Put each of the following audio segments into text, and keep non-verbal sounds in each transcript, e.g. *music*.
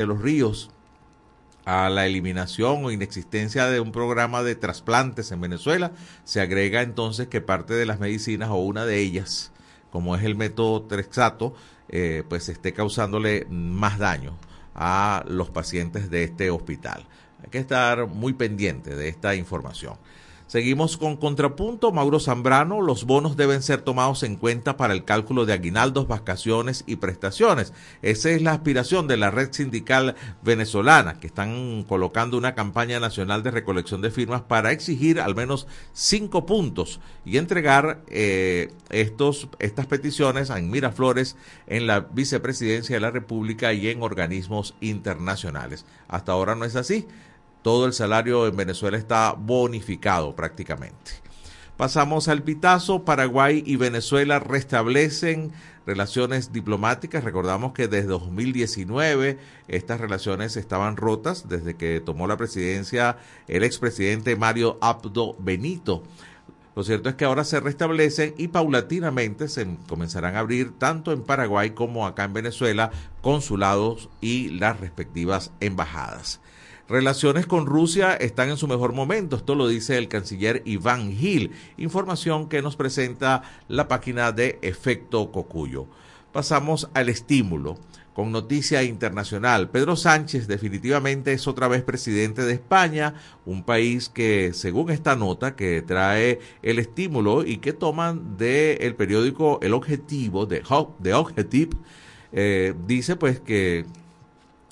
de los ríos a la eliminación o inexistencia de un programa de trasplantes en Venezuela, se agrega entonces que parte de las medicinas o una de ellas, como es el método Trexato, eh, pues esté causándole más daño a los pacientes de este hospital. Hay que estar muy pendiente de esta información. Seguimos con contrapunto. Mauro Zambrano, los bonos deben ser tomados en cuenta para el cálculo de aguinaldos, vacaciones y prestaciones. Esa es la aspiración de la red sindical venezolana, que están colocando una campaña nacional de recolección de firmas para exigir al menos cinco puntos y entregar eh, estos, estas peticiones en Miraflores, en la vicepresidencia de la República y en organismos internacionales. Hasta ahora no es así todo el salario en Venezuela está bonificado prácticamente. Pasamos al pitazo. Paraguay y Venezuela restablecen relaciones diplomáticas. Recordamos que desde 2019 estas relaciones estaban rotas desde que tomó la presidencia el expresidente Mario Abdo Benito. Lo cierto es que ahora se restablecen y paulatinamente se comenzarán a abrir tanto en Paraguay como acá en Venezuela consulados y las respectivas embajadas. Relaciones con Rusia están en su mejor momento, esto lo dice el canciller Iván Gil, información que nos presenta la página de Efecto Cocuyo. Pasamos al estímulo. Con noticia internacional, Pedro Sánchez definitivamente es otra vez presidente de España, un país que, según esta nota que trae el estímulo y que toman del periódico El Objetivo, de, de eh, dice pues que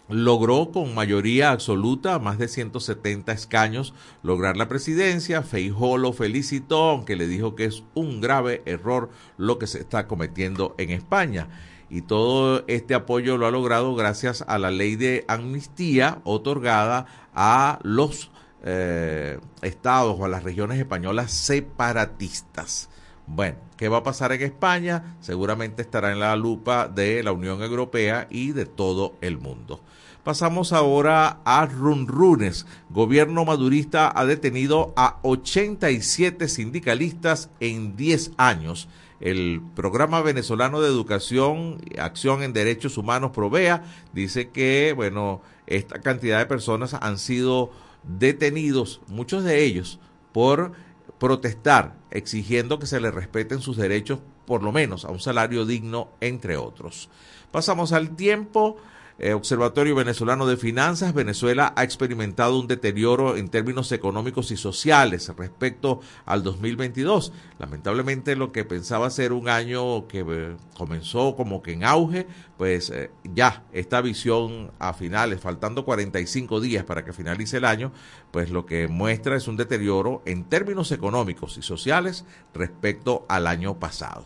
logró con mayoría absoluta, más de 170 escaños, lograr la presidencia. Feijó lo felicitó, aunque le dijo que es un grave error lo que se está cometiendo en España. Y todo este apoyo lo ha logrado gracias a la ley de amnistía otorgada a los eh, estados o a las regiones españolas separatistas. Bueno, ¿qué va a pasar en España? Seguramente estará en la lupa de la Unión Europea y de todo el mundo. Pasamos ahora a Runrunes. Gobierno madurista ha detenido a 87 sindicalistas en 10 años. El programa venezolano de educación, acción en derechos humanos, Provea, dice que, bueno, esta cantidad de personas han sido detenidos, muchos de ellos, por protestar, exigiendo que se les respeten sus derechos, por lo menos a un salario digno, entre otros. Pasamos al tiempo. Eh, Observatorio Venezolano de Finanzas, Venezuela ha experimentado un deterioro en términos económicos y sociales respecto al 2022. Lamentablemente lo que pensaba ser un año que eh, comenzó como que en auge, pues eh, ya esta visión a finales, faltando 45 días para que finalice el año, pues lo que muestra es un deterioro en términos económicos y sociales respecto al año pasado.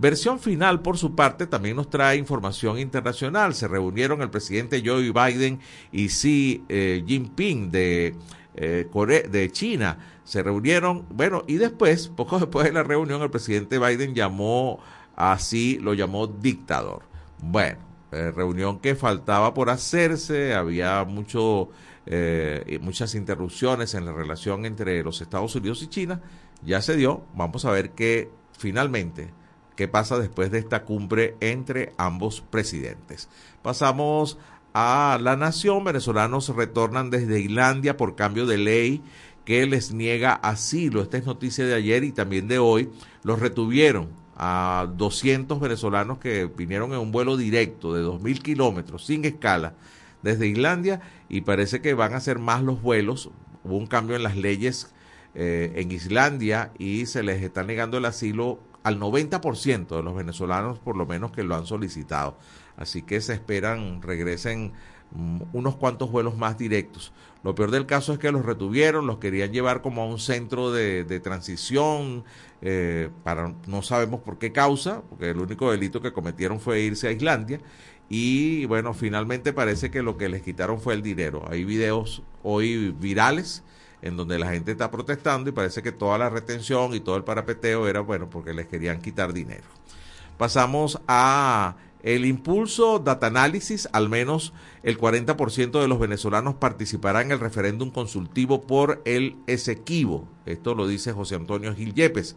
Versión final, por su parte, también nos trae información internacional. Se reunieron el presidente Joe Biden y Xi eh, Jinping de, eh, de China. Se reunieron, bueno, y después, poco después de la reunión, el presidente Biden llamó así, lo llamó dictador. Bueno, eh, reunión que faltaba por hacerse, había mucho, muchas interrupciones en la relación entre los Estados Unidos y China. Ya se dio, vamos a ver que finalmente qué pasa después de esta cumbre entre ambos presidentes. Pasamos a la nación. Venezolanos retornan desde Islandia por cambio de ley que les niega asilo. Esta es noticia de ayer y también de hoy. Los retuvieron a 200 venezolanos que vinieron en un vuelo directo de 2.000 kilómetros sin escala desde Islandia y parece que van a ser más los vuelos. Hubo un cambio en las leyes eh, en Islandia y se les está negando el asilo al 90% de los venezolanos por lo menos que lo han solicitado. Así que se esperan regresen mm, unos cuantos vuelos más directos. Lo peor del caso es que los retuvieron, los querían llevar como a un centro de, transición, eh, para no sabemos por qué causa, porque el único delito que cometieron fue irse a Islandia. Y bueno, finalmente parece que lo que les quitaron fue el dinero. Hay videos hoy virales en donde la gente está protestando y parece que toda la retención y todo el parapeteo era bueno porque les querían quitar dinero. Pasamos a el impulso data análisis, al menos el 40% de los venezolanos participarán en el referéndum consultivo por el Esequibo. Esto lo dice José Antonio Gil Yepes,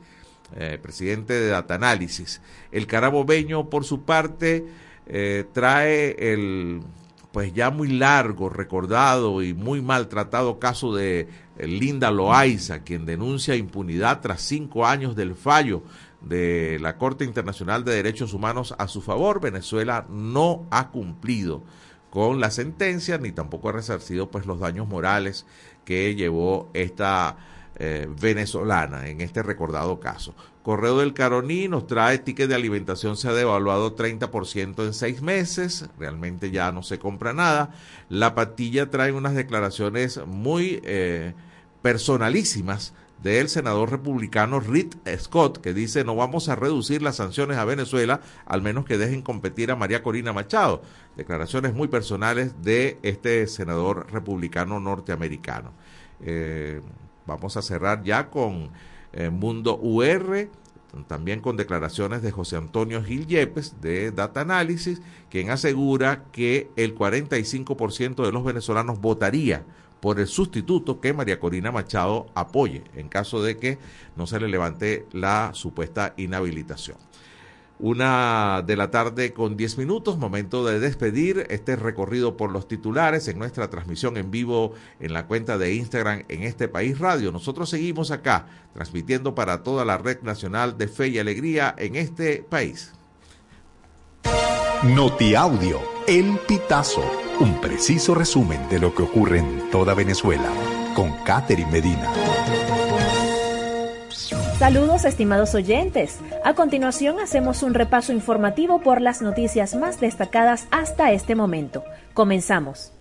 eh, presidente de data análisis. El carabobeño, por su parte, eh, trae el pues ya muy largo, recordado y muy maltratado caso de Linda Loaiza, quien denuncia impunidad tras cinco años del fallo de la Corte Internacional de Derechos Humanos a su favor, Venezuela no ha cumplido con la sentencia ni tampoco ha resarcido pues los daños morales que llevó esta eh, venezolana en este recordado caso. Correo del Caroní nos trae ticket de alimentación se ha devaluado 30% en seis meses, realmente ya no se compra nada. La patilla trae unas declaraciones muy eh, personalísimas del senador republicano Rick Scott, que dice no vamos a reducir las sanciones a Venezuela, al menos que dejen competir a María Corina Machado. Declaraciones muy personales de este senador republicano norteamericano. Eh, vamos a cerrar ya con eh, Mundo UR, también con declaraciones de José Antonio Gil Yepes de Data Analysis, quien asegura que el 45% de los venezolanos votaría por el sustituto que María Corina Machado apoye en caso de que no se le levante la supuesta inhabilitación. Una de la tarde con 10 minutos, momento de despedir este recorrido por los titulares en nuestra transmisión en vivo en la cuenta de Instagram en este país radio. Nosotros seguimos acá transmitiendo para toda la red nacional de fe y alegría en este país. Notiaudio, El Pitazo, un preciso resumen de lo que ocurre en toda Venezuela, con Catherine Medina. Saludos estimados oyentes. A continuación hacemos un repaso informativo por las noticias más destacadas hasta este momento. Comenzamos.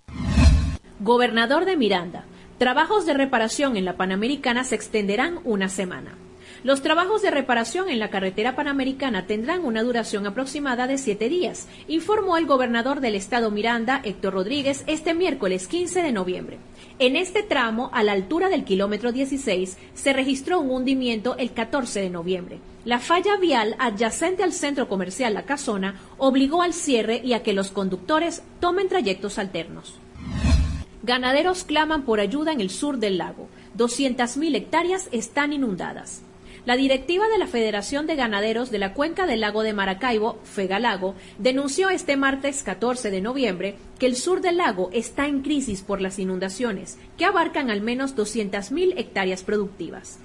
Gobernador de Miranda. Trabajos de reparación en la Panamericana se extenderán una semana. Los trabajos de reparación en la carretera panamericana tendrán una duración aproximada de siete días, informó el gobernador del estado Miranda, Héctor Rodríguez, este miércoles 15 de noviembre. En este tramo, a la altura del kilómetro 16, se registró un hundimiento el 14 de noviembre. La falla vial adyacente al centro comercial La Casona obligó al cierre y a que los conductores tomen trayectos alternos. Ganaderos claman por ayuda en el sur del lago. 200.000 hectáreas están inundadas. La directiva de la Federación de Ganaderos de la Cuenca del Lago de Maracaibo, Fegalago, denunció este martes 14 de noviembre que el sur del lago está en crisis por las inundaciones, que abarcan al menos 200.000 hectáreas productivas.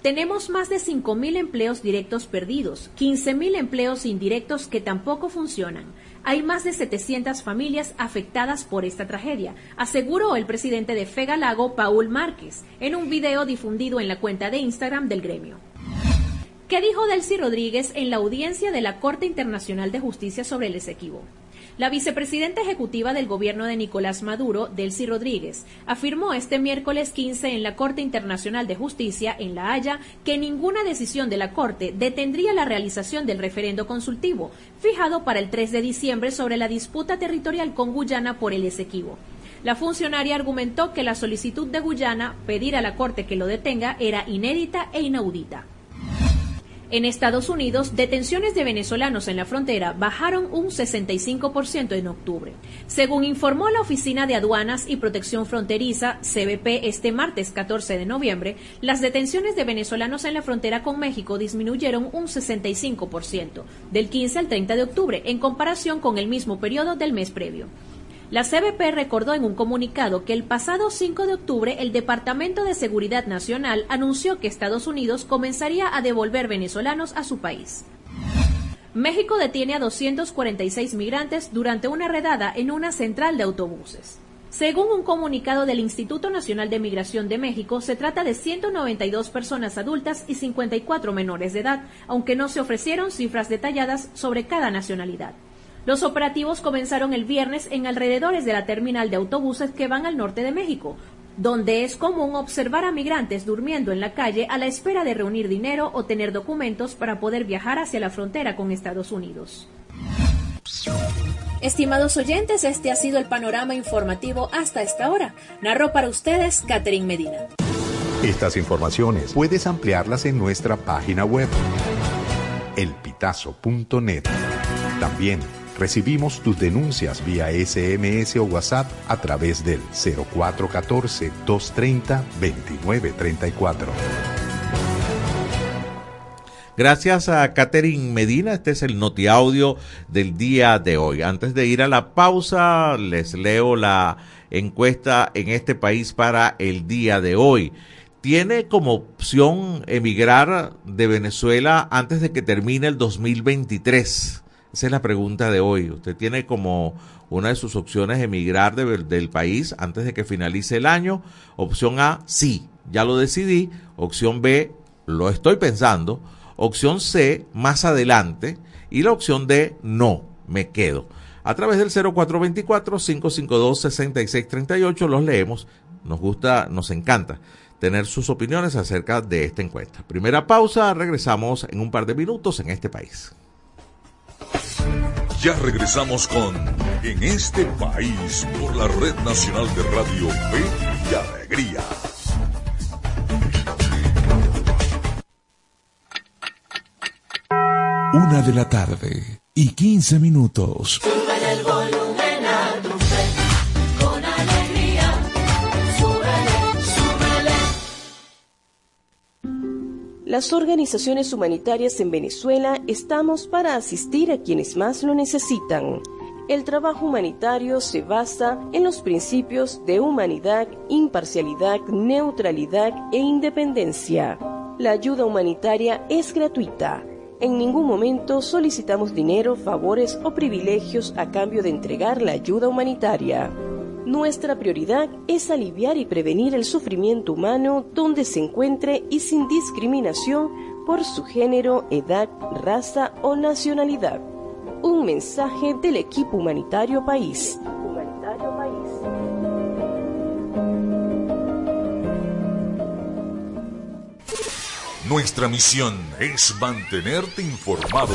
Tenemos más de 5.000 empleos directos perdidos, 15.000 empleos indirectos que tampoco funcionan. Hay más de 700 familias afectadas por esta tragedia, aseguró el presidente de Fegalago, Paul Márquez, en un video difundido en la cuenta de Instagram del gremio. ¿Qué dijo Delcy Rodríguez en la audiencia de la Corte Internacional de Justicia sobre el Esequibo? La vicepresidenta ejecutiva del gobierno de Nicolás Maduro, Delcy Rodríguez, afirmó este miércoles 15 en la Corte Internacional de Justicia en La Haya que ninguna decisión de la Corte detendría la realización del referendo consultivo, fijado para el 3 de diciembre sobre la disputa territorial con Guyana por el Esequibo. La funcionaria argumentó que la solicitud de Guyana, pedir a la Corte que lo detenga, era inédita e inaudita. En Estados Unidos, detenciones de venezolanos en la frontera bajaron un 65% en octubre. Según informó la Oficina de Aduanas y Protección Fronteriza, CBP, este martes 14 de noviembre, las detenciones de venezolanos en la frontera con México disminuyeron un 65%, del 15 al 30 de octubre, en comparación con el mismo periodo del mes previo. La CBP recordó en un comunicado que el pasado 5 de octubre el Departamento de Seguridad Nacional anunció que Estados Unidos comenzaría a devolver venezolanos a su país. México detiene a 246 migrantes durante una redada en una central de autobuses. Según un comunicado del Instituto Nacional de Migración de México, se trata de 192 personas adultas y 54 menores de edad, aunque no se ofrecieron cifras detalladas sobre cada nacionalidad. Los operativos comenzaron el viernes en alrededores de la terminal de autobuses que van al norte de México, donde es común observar a migrantes durmiendo en la calle a la espera de reunir dinero o tener documentos para poder viajar hacia la frontera con Estados Unidos. Estimados oyentes, este ha sido el panorama informativo hasta esta hora. Narró para ustedes Catherine Medina. Estas informaciones puedes ampliarlas en nuestra página web elpitazo.net. También Recibimos tus denuncias vía SMS o WhatsApp a través del 0414-230-2934. Gracias a Catherine Medina, este es el notiaudio del día de hoy. Antes de ir a la pausa, les leo la encuesta en este país para el día de hoy. ¿Tiene como opción emigrar de Venezuela antes de que termine el 2023? Esa es la pregunta de hoy. ¿Usted tiene como una de sus opciones emigrar del país antes de que finalice el año? Opción A, sí, ya lo decidí. Opción B, lo estoy pensando. Opción C, más adelante. Y la opción D, no, me quedo. A través del 0424-552-6638 los leemos. Nos gusta, nos encanta tener sus opiniones acerca de esta encuesta. Primera pausa, regresamos en un par de minutos en este país. Ya regresamos con En este país por la Red Nacional de Radio Fe y Alegría. Una de la tarde y 15 minutos. Las organizaciones humanitarias en Venezuela estamos para asistir a quienes más lo necesitan. El trabajo humanitario se basa en los principios de humanidad, imparcialidad, neutralidad e independencia. La ayuda humanitaria es gratuita en ningún momento solicitamos dinero, favores o privilegios a cambio de entregar la ayuda humanitaria. Nuestra prioridad es aliviar y prevenir el sufrimiento humano donde se encuentre y sin discriminación por su género, edad, raza o nacionalidad. Un mensaje del equipo humanitario país. Humanitario país. Nuestra misión es mantenerte informado.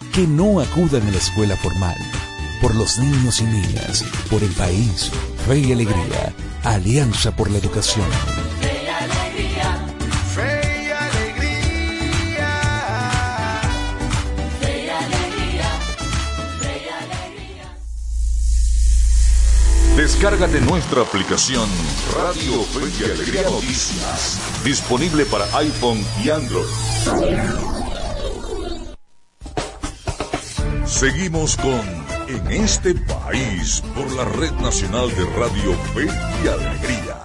que no acudan a la escuela formal. Por los niños y niñas, por el país, fe y alegría, Alianza por la Educación. Descárgate nuestra aplicación Radio Fe y Alegría Noticias, disponible para iPhone y Android. Seguimos con En este país por la Red Nacional de Radio Fe y Alegría.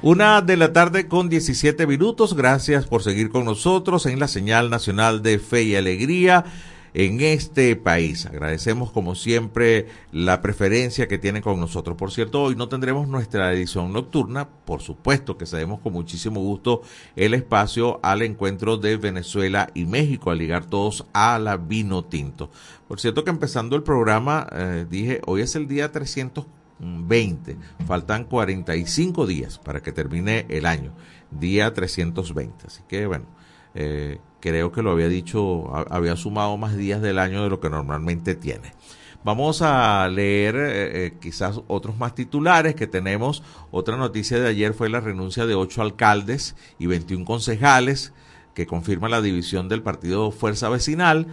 Una de la tarde con 17 minutos. Gracias por seguir con nosotros en la señal nacional de fe y alegría en este país. Agradecemos como siempre la preferencia que tienen con nosotros. Por cierto, hoy no tendremos nuestra edición nocturna. Por supuesto que cedemos con muchísimo gusto el espacio al encuentro de Venezuela y México, a ligar todos a la vino tinto. Por cierto que empezando el programa eh, dije, hoy es el día 300 20. Faltan 45 días para que termine el año, día 320. Así que bueno, eh, creo que lo había dicho, había sumado más días del año de lo que normalmente tiene. Vamos a leer eh, eh, quizás otros más titulares que tenemos. Otra noticia de ayer fue la renuncia de ocho alcaldes y 21 concejales que confirma la división del partido Fuerza Vecinal.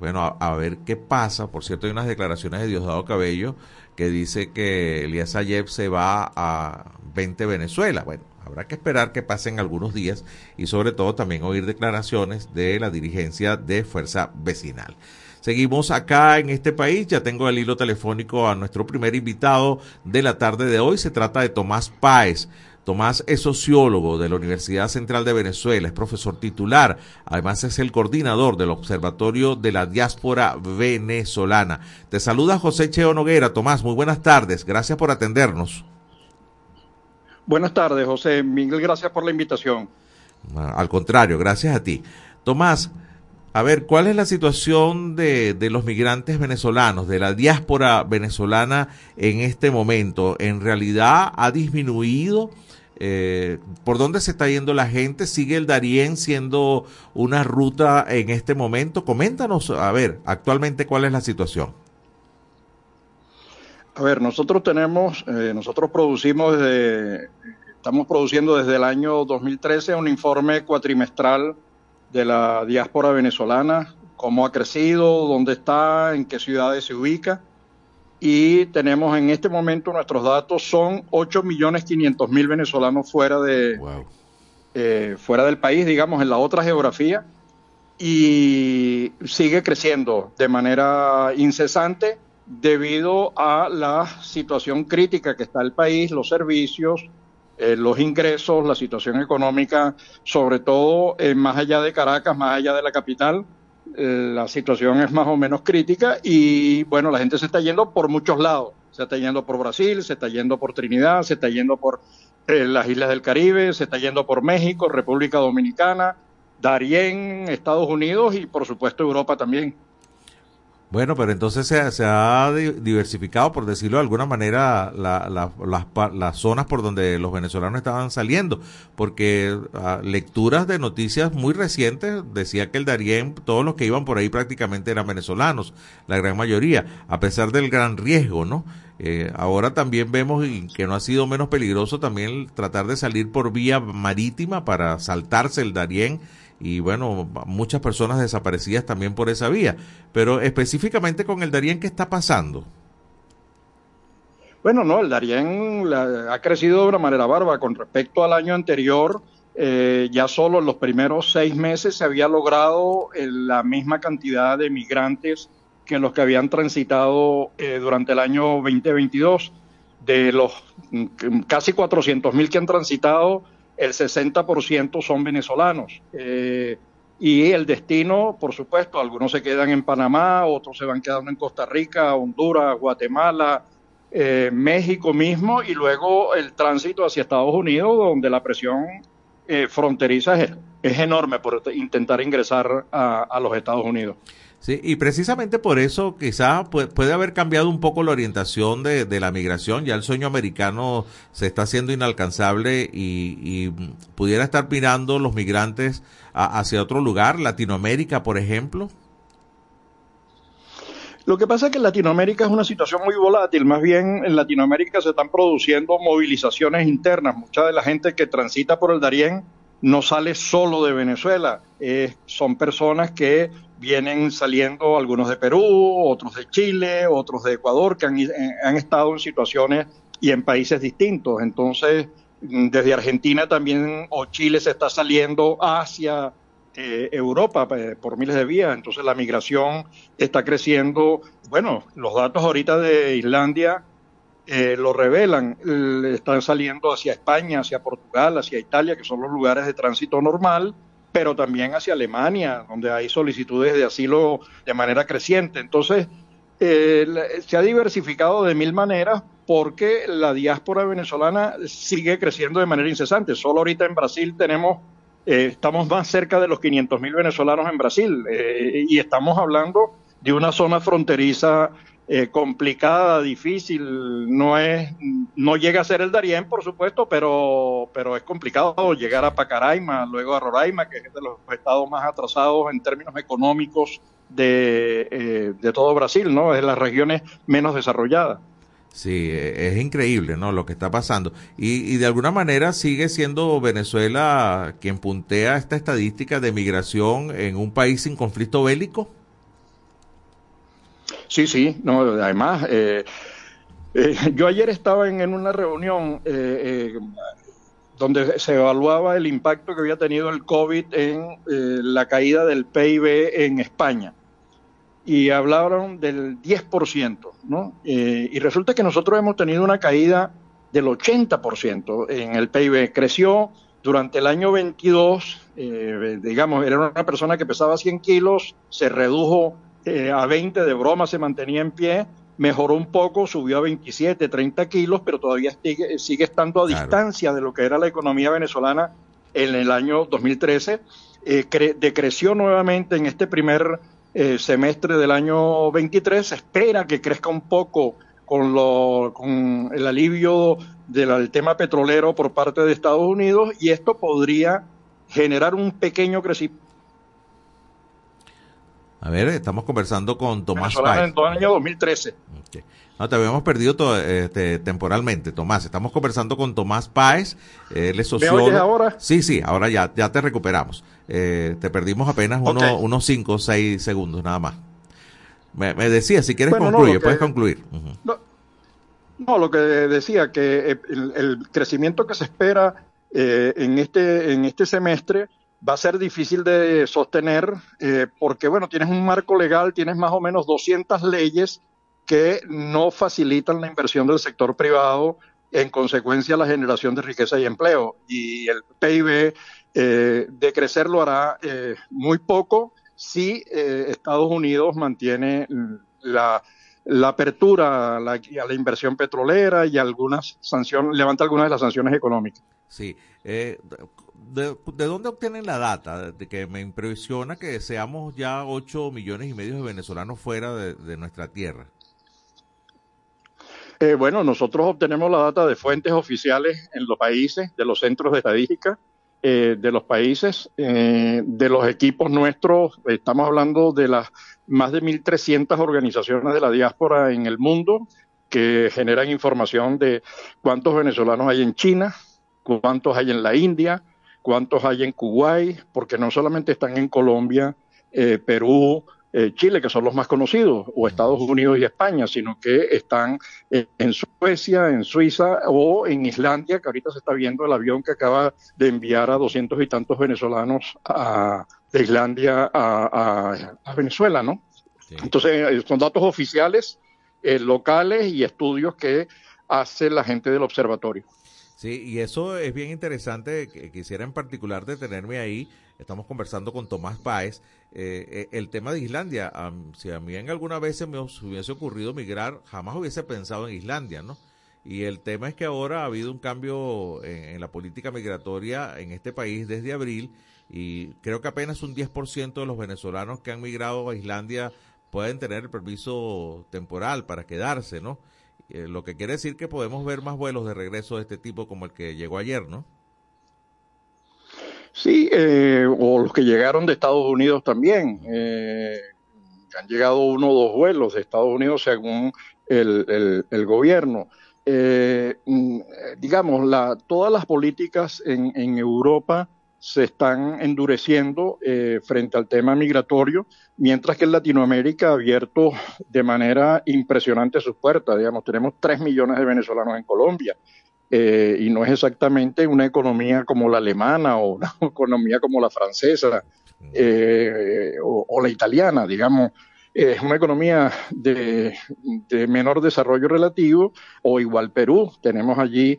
bueno, a, ver qué pasa. Por cierto, hay unas declaraciones de Diosdado Cabello que dice que Elías Ayeb se va a 20 Venezuela. Bueno, habrá que esperar que pasen algunos días y sobre todo también oír declaraciones de la dirigencia de Fuerza Vecinal. Seguimos acá en este país, ya tengo el hilo telefónico a nuestro primer invitado de la tarde de hoy, se trata de Tomás Páez. Tomás es sociólogo de la Universidad Central de Venezuela, es profesor titular, además es el coordinador del Observatorio de la Diáspora Venezolana. Te saluda José Cheo Noguera. Tomás, muy buenas tardes, gracias por atendernos. Buenas tardes, José. Miguel, gracias por la invitación. Al contrario, gracias a ti. Tomás, A ver, ¿cuál es la situación de, de, los migrantes venezolanos, de la diáspora venezolana en este momento? ¿En realidad ha disminuido? Eh, ¿Por dónde se está yendo la gente? ¿Sigue el Darién siendo una ruta en este momento? Coméntanos, a ver, actualmente cuál es la situación. A ver, nosotros tenemos, eh, nosotros producimos desde, estamos produciendo desde el año 2013 un informe cuatrimestral de la diáspora venezolana, cómo ha crecido, dónde está, en qué ciudades se ubica. Y tenemos en este momento nuestros datos son 8.500.000 venezolanos fuera, de, eh, fuera del país, digamos, en la otra geografía. Y sigue creciendo de manera incesante debido a la situación crítica que está el país, los servicios, eh, los ingresos, la situación económica, sobre todo eh, más allá de Caracas, más allá de la capital, eh, la situación es más o menos crítica y bueno, la gente se está yendo por muchos lados. Se está yendo por Brasil, se está yendo por Trinidad, se está yendo por las islas del Caribe, se está yendo por México, República Dominicana, Darién, Estados Unidos y por supuesto Europa también. Bueno, pero entonces se, ha diversificado, por decirlo de alguna manera, las, zonas por donde los venezolanos estaban saliendo, porque ah, lecturas de noticias muy recientes decía que el Darién, todos los que iban por ahí prácticamente eran venezolanos, la gran mayoría, a pesar del gran riesgo, ¿no? Eh, ahora también vemos que no ha sido menos peligroso también tratar de salir por vía marítima para saltarse el Darién y bueno, muchas personas desaparecidas también por esa vía. Pero específicamente con el Darién, ¿qué está pasando? Bueno, no, el Darién ha crecido de una manera barba con respecto al año anterior. Eh, ya solo en los primeros seis meses se había logrado eh, la misma cantidad de migrantes que los que habían transitado eh, durante el año 2022. De los mm, casi 400 mil que han transitado, el 60% son venezolanos. Eh, y el destino, por supuesto, algunos se quedan en Panamá, otros se van quedando en Costa Rica, Honduras, Guatemala, eh, México mismo, y luego el tránsito hacia Estados Unidos, donde la presión eh, fronteriza es, enorme por intentar ingresar a los Estados Unidos. Sí, y precisamente por eso quizá puede, haber cambiado un poco la orientación de, de, la migración. Ya el sueño americano se está haciendo inalcanzable y, pudiera estar mirando los migrantes hacia otro lugar, Latinoamérica, por ejemplo. Lo que pasa es que en Latinoamérica es una situación muy volátil. Más bien en Latinoamérica se están produciendo movilizaciones internas. Mucha de la gente que transita por el Darién no sale solo de Venezuela. son personas que vienen saliendo algunos de Perú, otros de Chile, otros de Ecuador, que eh, han, estado en situaciones y en países distintos. Entonces, mm, desde Argentina también o Chile se está saliendo hacia eh, Europa eh, por miles de vías. Entonces, la migración está creciendo. Bueno, los datos ahorita de Islandia lo revelan. están saliendo hacia España, hacia Portugal, hacia Italia, que son los lugares de tránsito normal pero también hacia Alemania, donde hay solicitudes de asilo de manera creciente. Entonces, eh, se ha diversificado de mil maneras porque la diáspora venezolana sigue creciendo de manera incesante. Solo ahorita en Brasil tenemos, eh, estamos más cerca de los 500 mil venezolanos en Brasil eh, y estamos hablando de una zona fronteriza eh, complicada, difícil, no es, no llega a ser el Darién, por supuesto, pero, pero es complicado llegar a Pacaraima, luego a Roraima, que es de los estados más atrasados en términos económicos de, eh, de todo Brasil, ¿no? Es de las regiones menos desarrolladas. Sí, e, es increíble, ¿no? Lo que está pasando. Y, y, de alguna manera sigue siendo Venezuela quien puntea esta estadística de migración en un país sin conflicto bélico. Sí, sí, no, además, eh, eh, yo ayer estaba en, una reunión eh, donde se evaluaba el impacto que había tenido el COVID en la caída del PIB en España. Y hablaron del 10%, ¿no? y resulta que nosotros hemos tenido una caída del 80% en el PIB. Creció durante el año 22, digamos, era una persona que pesaba 100 kilos, se redujo eh, a 20 de broma se mantenía en pie, mejoró un poco, subió a 27, 30 kilos, pero todavía sigue, estando a distancia de lo que era la economía venezolana en el año 2013. decreció nuevamente en este primer semestre del año 23. Se espera que crezca un poco con, lo, con el alivio del tema petrolero por parte de Estados Unidos y esto podría generar un pequeño crecimiento. A ver, estamos conversando con Tomás Páez. En el año 2013. No, te habíamos perdido este, temporalmente, Tomás. Estamos conversando con Tomás Páez, él es sociólogo. ¿Me ahora? Sí, sí, ahora ya, ya te recuperamos. Eh, te perdimos apenas unos 5 o 6 segundos nada más. Me, decía, si quieres concluir, puedes concluir. no, lo que decía, que eh, el, crecimiento que se espera eh, en, este, en este semestre va a ser difícil de sostener eh, porque, bueno, tienes un marco legal, tienes más o menos 200 leyes que no facilitan la inversión del sector privado, en consecuencia la generación de riqueza y empleo. Y el PIB de crecer lo hará muy poco si eh, Estados Unidos mantiene la, apertura a la, inversión petrolera y algunas sanciones, levanta algunas de las sanciones económicas. Sí. Eh, de, dónde obtienen la data? De que me impresiona que seamos ya 8 millones y medio de venezolanos fuera de, nuestra tierra. Eh, bueno, nosotros obtenemos la data de fuentes oficiales en los países, de los centros de estadística, eh, de los países, eh, de los equipos nuestros, estamos hablando de las más de 1.300 organizaciones de la diáspora en el mundo que generan información de cuántos venezolanos hay en China, cuántos hay en la India, cuántos hay en Kuwait, porque no solamente están en Colombia, eh, Perú, eh, Chile, que son los más conocidos, o Estados Unidos y España, sino que están en Suecia, en Suiza o en Islandia, que ahorita se está viendo el avión que acaba de enviar a doscientos y tantos venezolanos de Islandia a, Venezuela, ¿no? Entonces, eh, son datos oficiales, eh, locales y estudios que hace la gente del observatorio. Sí, y eso es bien interesante. Quisiera en particular detenerme ahí. Estamos conversando con Tomás Páez eh, eh, el tema de Islandia, si a mí en alguna vez se me hubiese ocurrido migrar, jamás hubiese pensado en Islandia, ¿no? Y el tema es que ahora ha habido un cambio en, la política migratoria en este país desde abril y creo que apenas un 10% de los venezolanos que han migrado a Islandia pueden tener el permiso temporal para quedarse, ¿no? Eh, lo que quiere decir que podemos ver más vuelos de regreso de este tipo como el que llegó ayer, ¿no? Sí, eh, o los que llegaron de Estados Unidos también. Eh, han llegado uno o dos vuelos de Estados Unidos según el, el, gobierno. Eh, mm, digamos, la, todas las políticas en, en Europa se están endureciendo frente al tema migratorio, mientras que en Latinoamérica ha abierto de manera impresionante sus puertas. Digamos, tenemos tres millones de venezolanos en Colombia, eh, y no es exactamente una economía como la alemana o una *laughs* economía como la francesa eh, o, la italiana, digamos. Es una economía de, menor desarrollo relativo o igual Perú. Tenemos allí eh,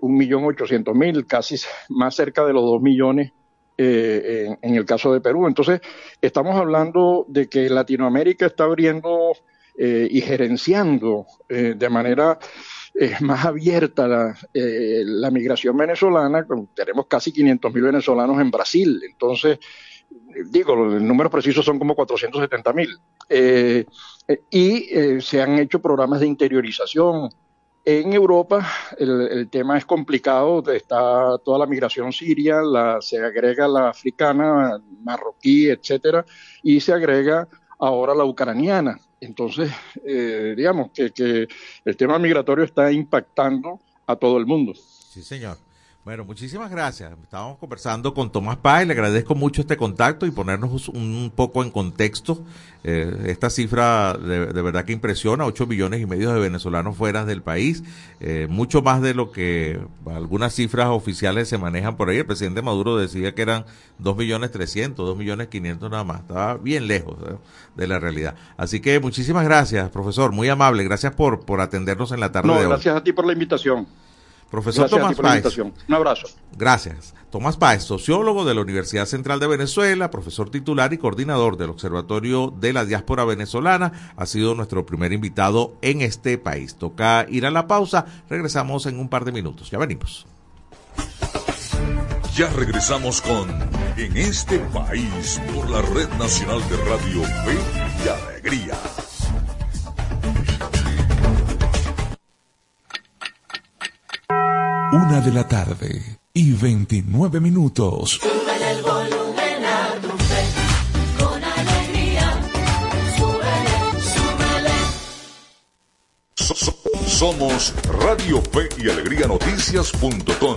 un millón ochocientos mil, casi más cerca de los dos millones en, en, el caso de Perú. Entonces, estamos hablando de que Latinoamérica está abriendo y gerenciando de manera más abierta la, eh, la migración venezolana, tenemos casi 500 mil venezolanos en Brasil, entonces, digo, los números precisos son como 470 mil. Eh, y eh, se han hecho programas de interiorización. En Europa el, tema es complicado, está toda la migración siria, la, se agrega la africana, marroquí, etcétera, y se agrega ahora la ucraniana. Entonces, eh, digamos que, que el tema migratorio está impactando a todo el mundo. Sí, señor. Bueno, muchísimas gracias. Estábamos conversando con Tomás Páez, le agradezco mucho este contacto y ponernos un poco en contexto. Eh, esta cifra de, verdad que impresiona, 8 millones y medio de venezolanos fuera del país, eh, mucho más de lo que algunas cifras oficiales se manejan por ahí. El presidente Maduro decía que eran 2 millones 300, 2 millones 500 nada más. Estaba bien lejos de la realidad. Así que muchísimas gracias, profesor, muy amable. Gracias por, por atendernos en la tarde de hoy. Gracias a ti por la invitación. Profesor Tomás Páez. Un abrazo. Gracias. Tomás Páez, sociólogo de la Universidad Central de Venezuela, profesor titular y coordinador del Observatorio de la Diáspora Venezolana, ha sido nuestro primer invitado en este país. Toca ir a la pausa. Regresamos en un par de minutos. Ya venimos. Ya regresamos con En este país por la Red Nacional de Radio Fe y Alegría. Una de la tarde y 29 minutos. el volumen a tu fe, con alegría. súbele. Somos Radio Fe y Alegría Noticias.com.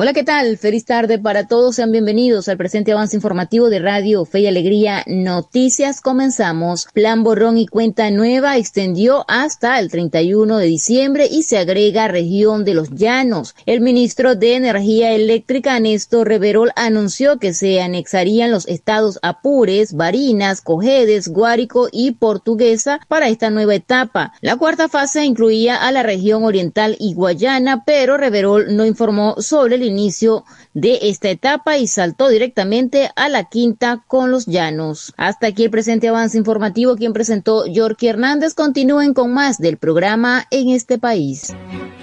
Hola, ¿qué tal? Feliz tarde para todos. Sean bienvenidos al presente avance informativo de Radio Fe y Alegría Noticias. Comenzamos. Plan Borrón y Cuenta Nueva extendió hasta el 31 de diciembre y se agrega región de los Llanos. El ministro de Energía Eléctrica, Néstor Reverol, anunció que se anexarían los estados Apures, Barinas, Cojedes, Guárico y Portuguesa para esta nueva etapa. La cuarta fase incluía a la región oriental y Guayana, pero Reverol no informó sobre el inicio de esta etapa y saltó directamente a la quinta con los llanos. Hasta aquí el presente avance informativo, quien presentó Yorky Hernández. Continúen con más del programa en este país.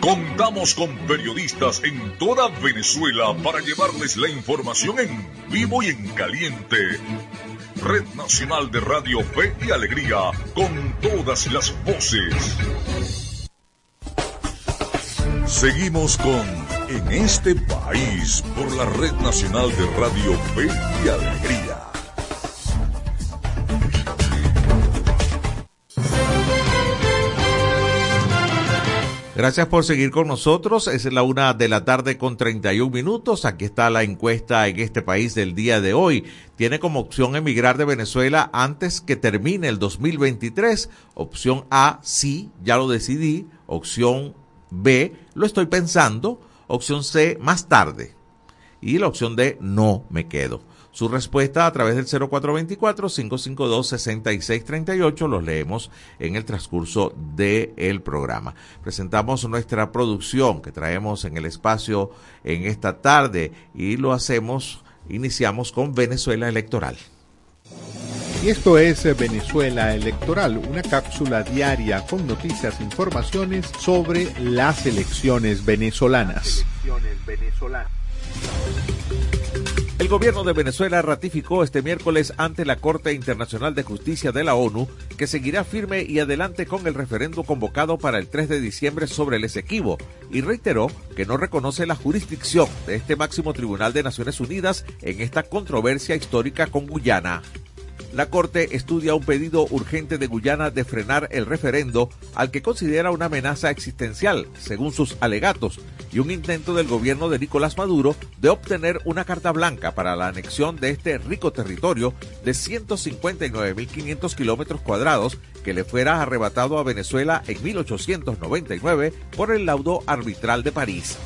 Contamos con periodistas en toda Venezuela para llevarles la información en vivo y en caliente. Red Nacional de Radio Fe y Alegría, con todas las voces. Seguimos con En este país por la Red Nacional de Radio Fe y Alegría. Gracias por seguir con nosotros. Es la una de la tarde con 31 minutos. Aquí está la encuesta en este país del día de hoy. Tiene como opción emigrar de Venezuela antes que termine el 2023. Opción A, sí, ya lo decidí. Opción B, lo estoy pensando. Opción C, más tarde. Y la opción D, no me quedo. Su respuesta a través del 0424-552-6638 los leemos en el transcurso del programa. Presentamos nuestra producción que traemos en el espacio en esta tarde y lo hacemos, iniciamos con Venezuela Electoral. Y esto es Venezuela Electoral, una cápsula diaria con noticias e informaciones sobre las elecciones venezolanas. El gobierno de Venezuela ratificó este miércoles ante la Corte Internacional de Justicia de la ONU que seguirá firme y adelante con el referendo convocado para el 3 de diciembre sobre el Esequibo y reiteró que no reconoce la jurisdicción de este máximo tribunal de Naciones Unidas en esta controversia histórica con Guyana. La Corte estudia un pedido urgente de Guyana de frenar el referendo al que considera una amenaza existencial, según sus alegatos, y un intento del gobierno de Nicolás Maduro de obtener una carta blanca para la anexión de este rico territorio de 159.500 kilómetros cuadrados que le fuera arrebatado a Venezuela en 1899 por el laudo arbitral de París.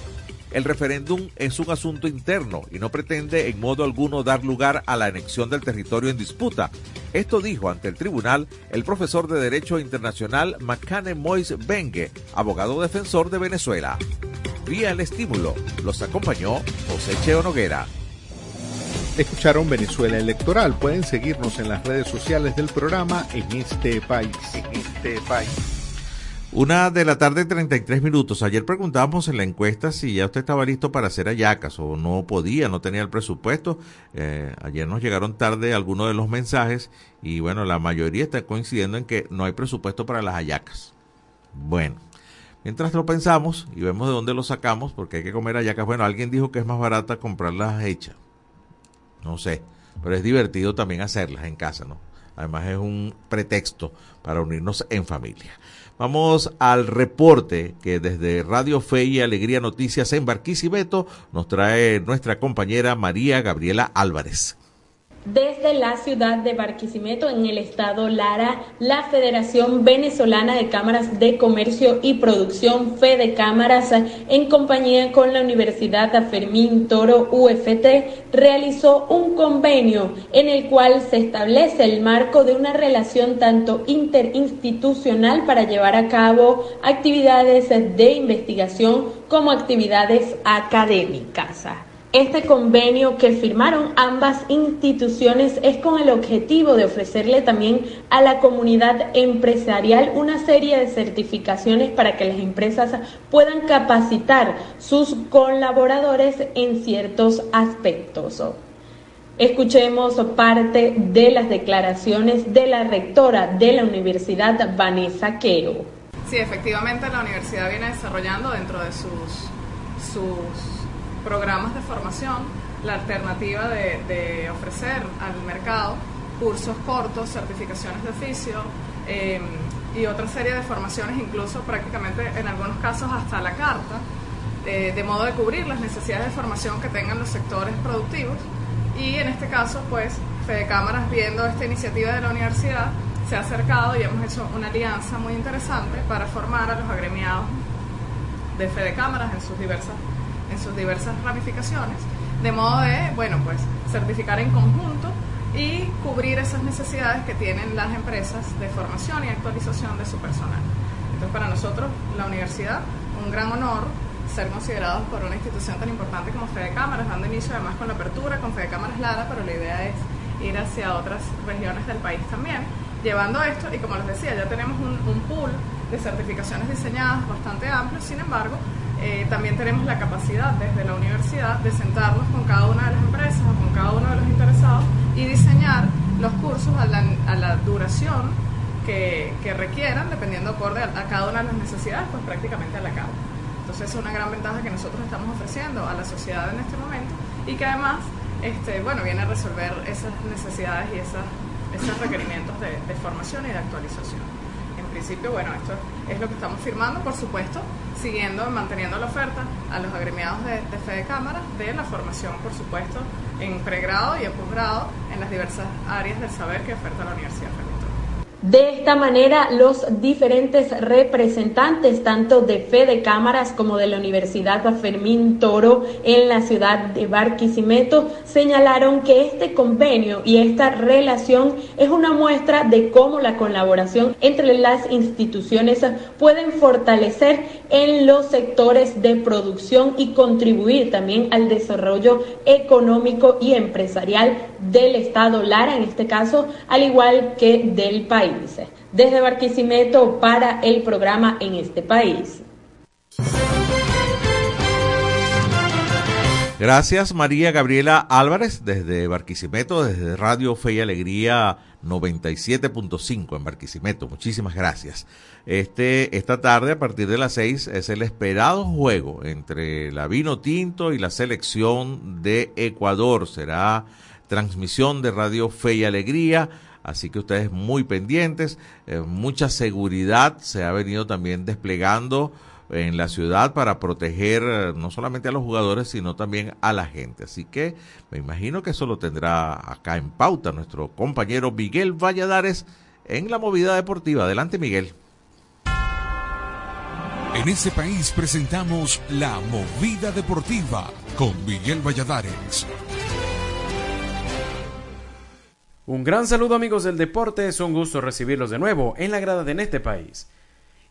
El referéndum es un asunto interno y no pretende en modo alguno dar lugar a la anexión del territorio en disputa. Esto dijo ante el tribunal el profesor de Derecho Internacional Macane Mois Bengue, abogado defensor de Venezuela. Vía el estímulo, los acompañó José Cheo Noguera. Escucharon Venezuela Electoral. Pueden seguirnos en las redes sociales del programa en este país. En este país. Una de la tarde, 33 minutos. Ayer preguntábamos en la encuesta si ya usted estaba listo para hacer hallacas o no podía, no tenía el presupuesto. Eh, ayer nos llegaron tarde algunos de los mensajes y bueno, la mayoría está coincidiendo en que no hay presupuesto para las hallacas. Bueno, mientras lo pensamos y vemos de dónde lo sacamos, porque hay que comer hallacas. Bueno, alguien dijo que es más barata comprarlas hechas. No sé, pero es divertido también hacerlas en casa, ¿no? Además es un pretexto para unirnos en familia. Vamos al reporte que desde Radio Fe y Alegría Noticias en Barquisimeto nos trae nuestra compañera María Gabriela Álvarez. Desde la ciudad de Barquisimeto, en el estado Lara, la Federación Venezolana de Cámaras de Comercio y Producción, Fede Cámaras, en compañía con la Universidad Fermín Toro UFT, realizó un convenio en el cual se establece el marco de una relación tanto interinstitucional para llevar a cabo actividades de investigación como actividades académicas. Este convenio que firmaron ambas instituciones es con el objetivo de ofrecerle también a la comunidad empresarial una serie de certificaciones para que las empresas puedan capacitar sus colaboradores en ciertos aspectos. Escuchemos parte de las declaraciones de la rectora de la universidad, Vanessa Quero. Sí, efectivamente la universidad viene desarrollando dentro de sus, sus programas de formación, la alternativa de, ofrecer al mercado cursos cortos, certificaciones de oficio em, y otra serie de formaciones, incluso prácticamente en algunos casos hasta la carta, eh, de modo de cubrir las necesidades de formación que tengan los sectores productivos. Y en este caso, pues, Fede Cámaras, viendo esta iniciativa de la universidad, se ha acercado y hemos hecho una alianza muy interesante para formar a los agremiados de Fede Cámaras en sus diversas sus diversas ramificaciones, de modo de, bueno, pues certificar en conjunto y cubrir esas necesidades que tienen las empresas de formación y actualización de su personal. Entonces, para nosotros, la universidad, un gran honor ser considerados por una institución tan importante como Fede Cámaras, dando inicio además con la apertura con Fede Cámaras Lara, pero la idea es ir hacia otras regiones del país también, llevando esto, y como les decía, ya tenemos un pool de certificaciones diseñadas bastante amplio, sin embargo, eh, también tenemos la capacidad desde la universidad de sentarnos con cada una de las empresas o con cada uno de los interesados y diseñar los cursos a la, duración que, requieran, dependiendo acorde a, cada una de las necesidades, pues prácticamente a la carta. Entonces es una gran ventaja que nosotros estamos ofreciendo a la sociedad en este momento y que además este, bueno, viene a resolver esas necesidades y esas, esos requerimientos de, de formación y de actualización. En principio, bueno, esto es lo que estamos firmando, por supuesto, siguiendo, manteniendo la oferta a los agremiados de, de fe de cámara de la formación, por supuesto, en pregrado y en posgrado en las diversas áreas del saber que oferta la Universidad Federal. De esta manera, los diferentes representantes, tanto de Fede Cámaras como de la Universidad Fermín Toro en la ciudad de Barquisimeto, señalaron que este convenio y esta relación es una muestra de cómo la colaboración entre las instituciones pueden fortalecer en los sectores de producción y contribuir también al desarrollo económico y empresarial del Estado Lara, en este caso, al igual que del país desde Barquisimeto para el programa en este país. Gracias María Gabriela Álvarez desde Barquisimeto, desde Radio Fe y Alegría 97.5 en Barquisimeto. Muchísimas gracias. Este, esta tarde a partir de las 6 es el esperado juego entre la Vino Tinto y la selección de Ecuador. Será transmisión de Radio Fe y Alegría Así que ustedes muy pendientes, eh, mucha seguridad se ha venido también desplegando en la ciudad para proteger eh, no solamente a los jugadores, sino también a la gente. Así que me imagino que eso lo tendrá acá en pauta nuestro compañero Miguel Valladares en la movida deportiva. Adelante, Miguel. En este país presentamos la movida deportiva con Miguel Valladares. Un gran saludo amigos del deporte, es un gusto recibirlos de nuevo en la grada de en este país.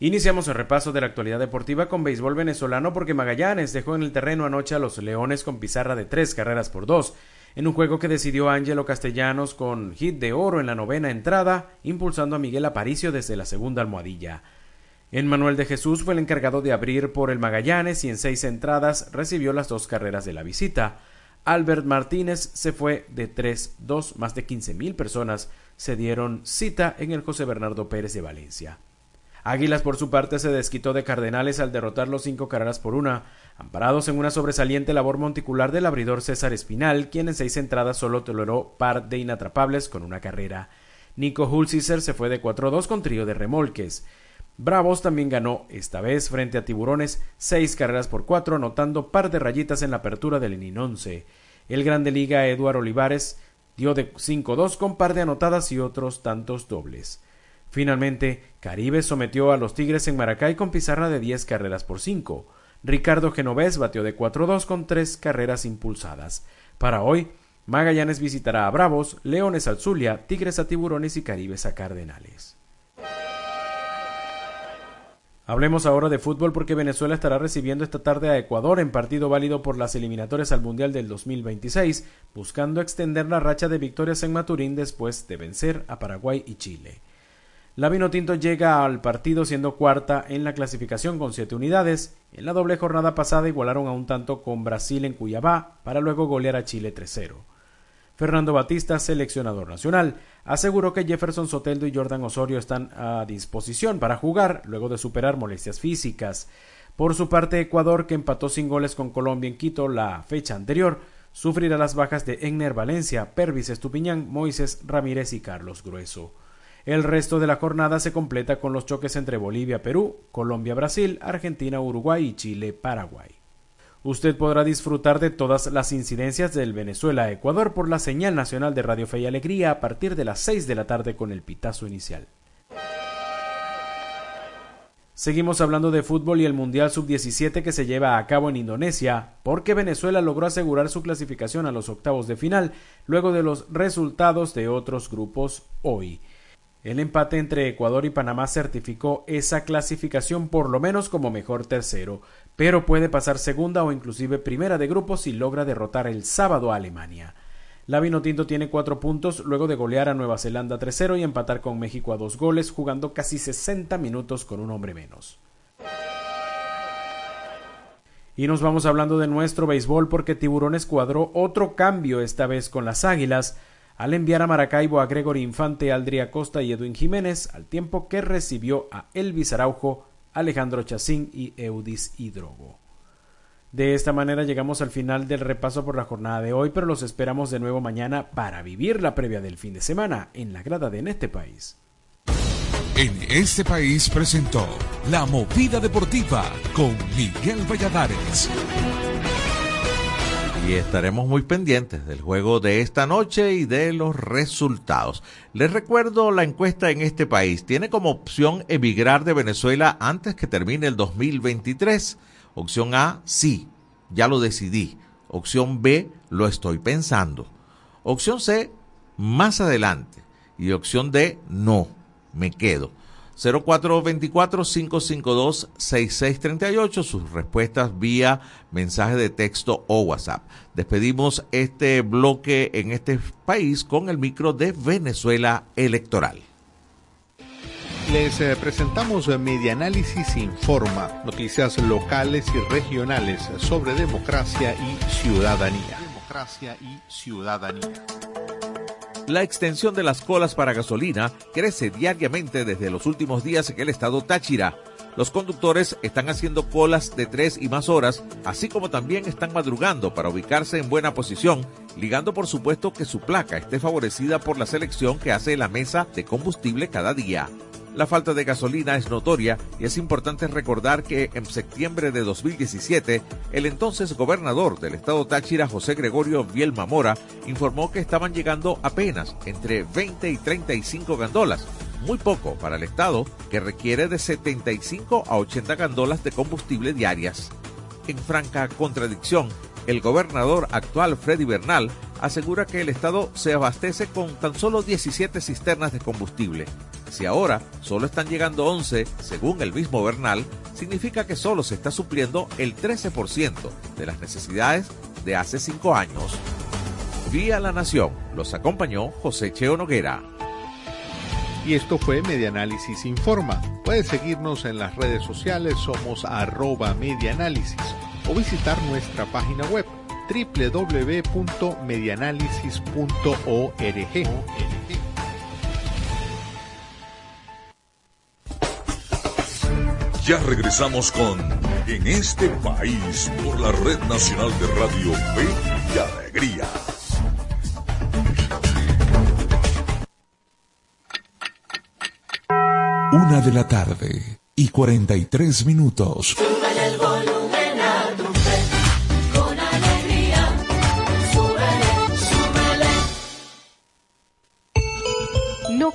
Iniciamos el repaso de la actualidad deportiva con béisbol venezolano porque Magallanes dejó en el terreno anoche a los Leones con pizarra de tres carreras por dos, en un juego que decidió Ángelo Castellanos con hit de oro en la novena entrada, impulsando a Miguel Aparicio desde la segunda almohadilla. En Manuel de Jesús fue el encargado de abrir por el Magallanes y en seis entradas recibió las dos carreras de la visita. Albert Martínez se fue de 3-2. Más de 15.000 personas se dieron cita en el José Bernardo Pérez de Valencia. Águilas por su parte se desquitó de Cardenales al derrotar los cinco carreras por una, amparados en una sobresaliente labor monticular del abridor César Espinal, quien en seis entradas solo toleró par de inatrapables con una carrera. Nico Hulsizer se fue de 4-2 con trío de remolques. Bravos también ganó, esta vez frente a Tiburones, seis carreras por cuatro, anotando par de rayitas en la apertura del inning 11. El Grande Liga Eduardo Olivares dio de 5-2 con par de anotadas y otros tantos dobles. Finalmente, Caribe sometió a los Tigres en Maracay con pizarra de 10 carreras por 5. Ricardo Genovés batió de 4-2 con 3 carreras impulsadas. Para hoy, Magallanes visitará a Bravos, Leones al Zulia, Tigres a Tiburones y Caribes a Cardenales. Hablemos ahora de fútbol porque Venezuela estará recibiendo esta tarde a Ecuador en partido válido por las eliminatorias al Mundial del 2026, buscando extender la racha de victorias en Maturín después de vencer a Paraguay y Chile. La Vinotinto llega al partido siendo cuarta en la clasificación con siete unidades. En la doble jornada pasada igualaron a un tanto con Brasil en Cuyabá para luego golear a Chile 3-0. Fernando Batista, seleccionador nacional, aseguró que Jefferson Soteldo y Jordan Osorio están a disposición para jugar luego de superar molestias físicas. Por su parte, Ecuador, que empató sin goles con Colombia en Quito la fecha anterior, sufrirá las bajas de Egner Valencia, Pervis Estupiñán, Moisés Ramírez y Carlos Grueso. El resto de la jornada se completa con los choques entre Bolivia, Perú, Colombia, Brasil, Argentina, Uruguay y Chile, Paraguay. Usted podrá disfrutar de todas las incidencias del Venezuela-Ecuador por la señal nacional de Radio Fe y Alegría a partir de las 6 de la tarde con el pitazo inicial. Seguimos hablando de fútbol y el Mundial Sub-17 que se lleva a cabo en Indonesia, porque Venezuela logró asegurar su clasificación a los octavos de final luego de los resultados de otros grupos hoy. El empate entre Ecuador y Panamá certificó esa clasificación por lo menos como mejor tercero, pero puede pasar segunda o inclusive primera de grupo si logra derrotar el sábado a Alemania. La Vinotinto tiene cuatro puntos luego de golear a Nueva Zelanda 3-0 y empatar con México a dos goles, jugando casi 60 minutos con un hombre menos. Y nos vamos hablando de nuestro béisbol porque Tiburones cuadró otro cambio esta vez con las Águilas al enviar a Maracaibo a Gregory Infante, Aldria Costa y Edwin Jiménez, al tiempo que recibió a Elvis Araujo, Alejandro Chacín y Eudis Hidrogo. De esta manera llegamos al final del repaso por la jornada de hoy, pero los esperamos de nuevo mañana para vivir la previa del fin de semana en la grada de En este país. En este país presentó La Movida Deportiva con Miguel Valladares y estaremos muy pendientes del juego de esta noche y de los resultados. Les recuerdo la encuesta en este país. Tiene como opción emigrar de Venezuela antes que termine el 2023. Opción A, sí, ya lo decidí. Opción B, lo estoy pensando. Opción C, más adelante. Y opción D, no, me quedo. 0424-552-6638, sus respuestas vía mensaje de texto o WhatsApp. Despedimos este bloque en este país con el micro de Venezuela Electoral. Les eh, presentamos Media Análisis Informa, noticias locales y regionales sobre democracia y ciudadanía. Democracia y ciudadanía. La extensión de las colas para gasolina crece diariamente desde los últimos días en el estado Táchira. Los conductores están haciendo colas de tres y más horas, así como también están madrugando para ubicarse en buena posición, ligando por supuesto que su placa esté favorecida por la selección que hace la mesa de combustible cada día. La falta de gasolina es notoria y es importante recordar que en septiembre de 2017, el entonces gobernador del estado Táchira, José Gregorio Vielma Mora, informó que estaban llegando apenas entre 20 y 35 gandolas, muy poco para el estado que requiere de 75 a 80 gandolas de combustible diarias. En franca contradicción, el gobernador actual Freddy Bernal asegura que el Estado se abastece con tan solo 17 cisternas de combustible. Si ahora solo están llegando 11, según el mismo Bernal, significa que solo se está supliendo el 13% de las necesidades de hace cinco años. Vía La Nación los acompañó José Cheo Noguera. Y esto fue Medianálisis Informa. Puedes seguirnos en las redes sociales, somos arroba medianálisis o visitar nuestra página web www.medianálisis.org. Ya regresamos con En este país por la Red Nacional de Radio Fe y Alegría. Una de la tarde y 43 minutos.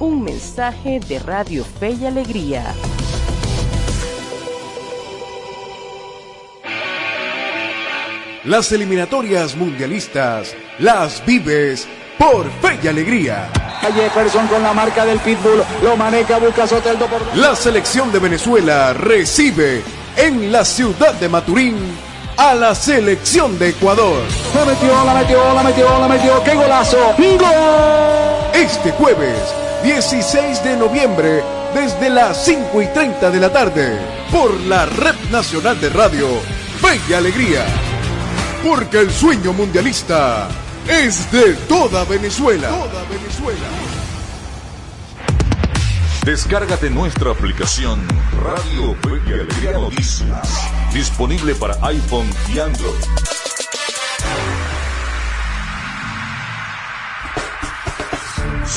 Un mensaje de Radio Fe y Alegría. Las eliminatorias mundialistas las vives por Fe y Alegría. Jefferson con la marca del Pitbull, lo maneja, busca Soteldo por... La selección de Venezuela recibe en la ciudad de Maturín a la selección de Ecuador. La metió, la metió, la metió, la metió, qué golazo. ¡Gol! Este jueves, 16 de noviembre, desde las 5 y 30 de la tarde, por la Red Nacional de Radio, Fe Alegría. Porque el sueño mundialista es de toda Venezuela. Toda Venezuela. Descárgate nuestra aplicación Radio Fe Alegría Noticias, disponible para iPhone y Android.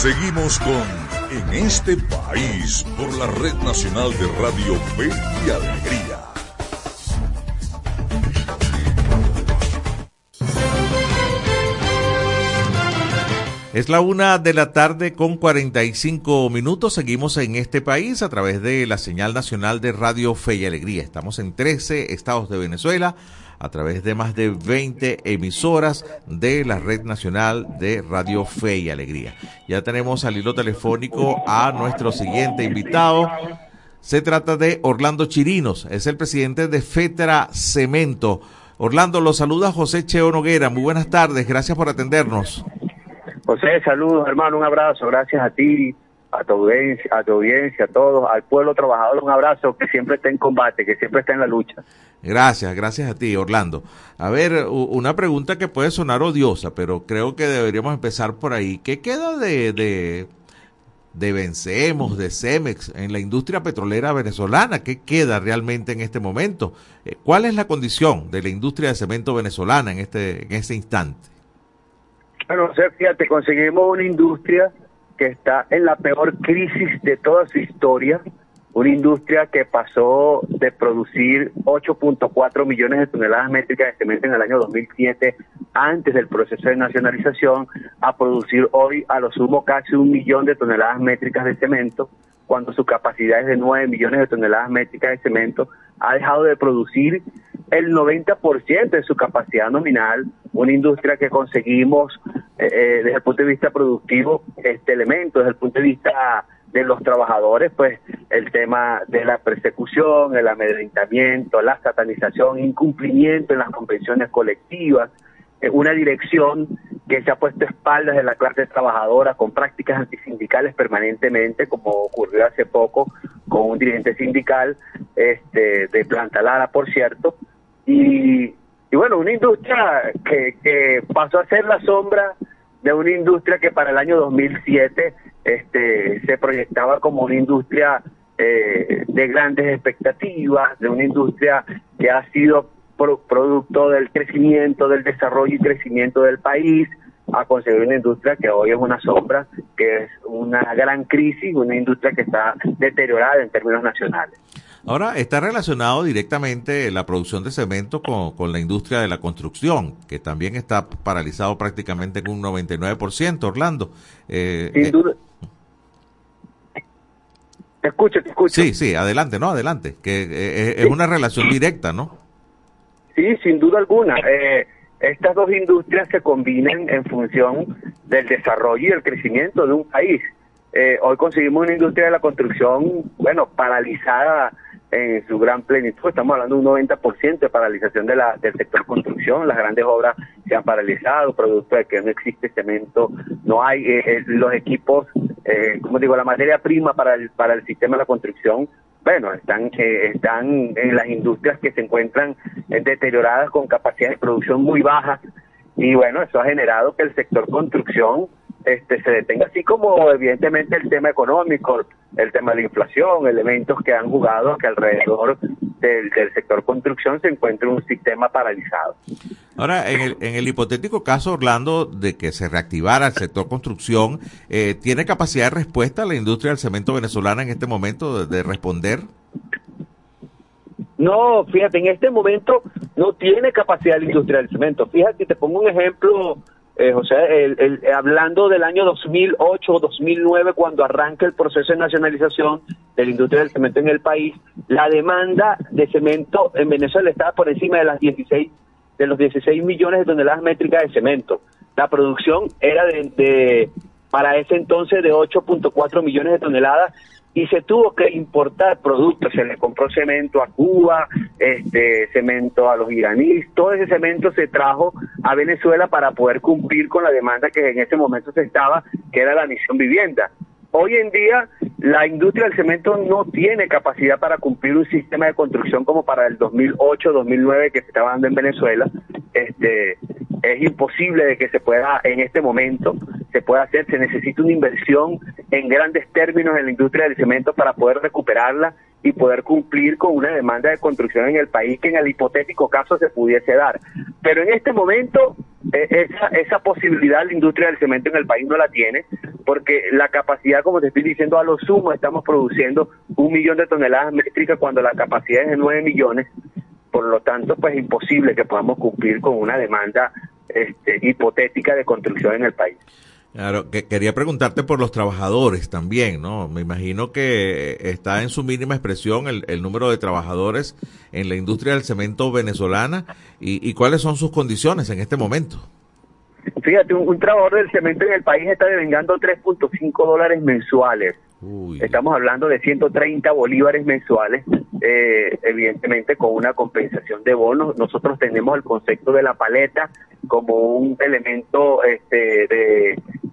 Seguimos con En este país por la Red Nacional de Radio Fe y Alegría. Es la una de la tarde con 45 minutos. Seguimos en este país a través de la señal nacional de Radio Fe y Alegría. Estamos en 13 estados de Venezuela a través de más de 20 emisoras de la red nacional de Radio Fe y Alegría. Ya tenemos al hilo telefónico a nuestro siguiente invitado. Se trata de Orlando Chirinos, es el presidente de FETRA Cemento. Orlando, lo saluda José Cheo Noguera. Muy buenas tardes, gracias por atendernos. José, saludos hermano, un abrazo, gracias a ti, a tu audiencia, a tu audiencia, a todos, al pueblo trabajador, un abrazo que siempre está en combate, que siempre está en la lucha. Gracias, gracias a ti, Orlando. A ver, una pregunta que puede sonar odiosa, pero creo que deberíamos empezar por ahí. ¿Qué queda de, de, de Vencemos, de Cemex en la industria petrolera venezolana? ¿Qué queda realmente en este momento? Eh, ¿Cuál es la condición de la industria de cemento venezolana en este, en este instante? Bueno, o sea, fíjate, conseguimos una industria que está en la peor crisis de toda su historia, una industria que pasó de producir 8.4 millones de toneladas métricas de cemento en el año 2007, antes del proceso de nacionalización, a producir hoy a lo sumo casi un millón de toneladas métricas de cemento, cuando su capacidad es de 9 millones de toneladas métricas de cemento, ha dejado de producir el 90% de su capacidad nominal, una industria que conseguimos eh, eh, desde el punto de vista productivo este elemento, desde el punto de vista de los trabajadores, pues el tema de la persecución, el amedrentamiento, la satanización, incumplimiento en las convenciones colectivas, eh, una dirección que se ha puesto espaldas de la clase trabajadora con prácticas antisindicales permanentemente, como ocurrió hace poco con un dirigente sindical este, de Planta Lara, por cierto, y, y bueno, una industria que, que pasó a ser la sombra de una industria que para el año 2007 este, se proyectaba como una industria eh, de grandes expectativas, de una industria que ha sido producto del crecimiento, del desarrollo y crecimiento del país, a conseguir una industria que hoy es una sombra, que es una gran crisis, una industria que está deteriorada en términos nacionales. Ahora, está relacionado directamente la producción de cemento con, la industria de la construcción, que también está paralizado prácticamente en un 99%, Orlando. Eh, Sin eh, duda. Te escucho, te escucho. Sí, sí, adelante, no, adelante, que eh, es una relación directa, ¿no? Sí, sin duda alguna. estas dos industrias se combinan en función del desarrollo y el crecimiento de un país. hoy conseguimos una industria de la construcción, bueno, paralizada en su gran plenitud. Estamos hablando de un 90% de paralización de la, del sector construcción. Las grandes obras se han paralizado, producto de que no existe cemento, no hay eh, eh, los equipos, eh, como digo, la materia prima para el, para el sistema de la construcción. Bueno, están, eh, están en las industrias que se encuentran deterioradas con capacidades de producción muy bajas y bueno, eso ha generado que el sector construcción este, se detenga, así como evidentemente el tema económico, el tema de la inflación, elementos que han jugado que alrededor del, del sector construcción se encuentre un sistema paralizado. Ahora, en el, en el hipotético caso, Orlando, de que se reactivara el sector construcción, eh, ¿tiene capacidad de respuesta la industria del cemento venezolana en este momento de, de responder? No, fíjate, en este momento no tiene capacidad la industria del cemento. Fíjate, te pongo un ejemplo, eh, José, el, el- hablando del año 2008 o 2009, cuando arranca el proceso de nacionalización de la industria del cemento en el país, la demanda de cemento en Venezuela estaba por encima de las 16 de los 16 millones de toneladas métricas de cemento. La producción era de, para ese entonces de 8.4 millones de toneladas y se tuvo que importar productos, se le compró cemento a Cuba, este cemento a los iraníes, todo ese cemento se trajo a Venezuela para poder cumplir con la demanda que en ese momento se estaba, que era la misión vivienda. Hoy en día la industria del cemento no tiene capacidad para cumplir un sistema de construcción como para el 2008-2009 que se estaba dando en Venezuela. Este es imposible de que se pueda en este momento se pueda hacer, se necesita una inversión en grandes términos en la industria del cemento para poder recuperarla y poder cumplir con una demanda de construcción en el país que en el hipotético caso se pudiese dar. Pero en este momento eh, esa, esa posibilidad la industria del cemento en el país no la tiene porque la capacidad, como te estoy diciendo, a lo sumo estamos produciendo un millón de toneladas métricas cuando la capacidad es de nueve millones. Por lo tanto, pues es imposible que podamos cumplir con una demanda este, hipotética de construcción en el país. Claro, que quería preguntarte por los trabajadores también, ¿no? Me imagino que está en su mínima expresión el, el número de trabajadores en la industria del cemento venezolana y, y cuáles son sus condiciones en este momento. Fíjate, un, un trabajador del cemento en el país está devengando 3.5 dólares mensuales. Estamos hablando de 130 bolívares mensuales, eh, evidentemente con una compensación de bonos. Nosotros tenemos el concepto de la paleta como un elemento este,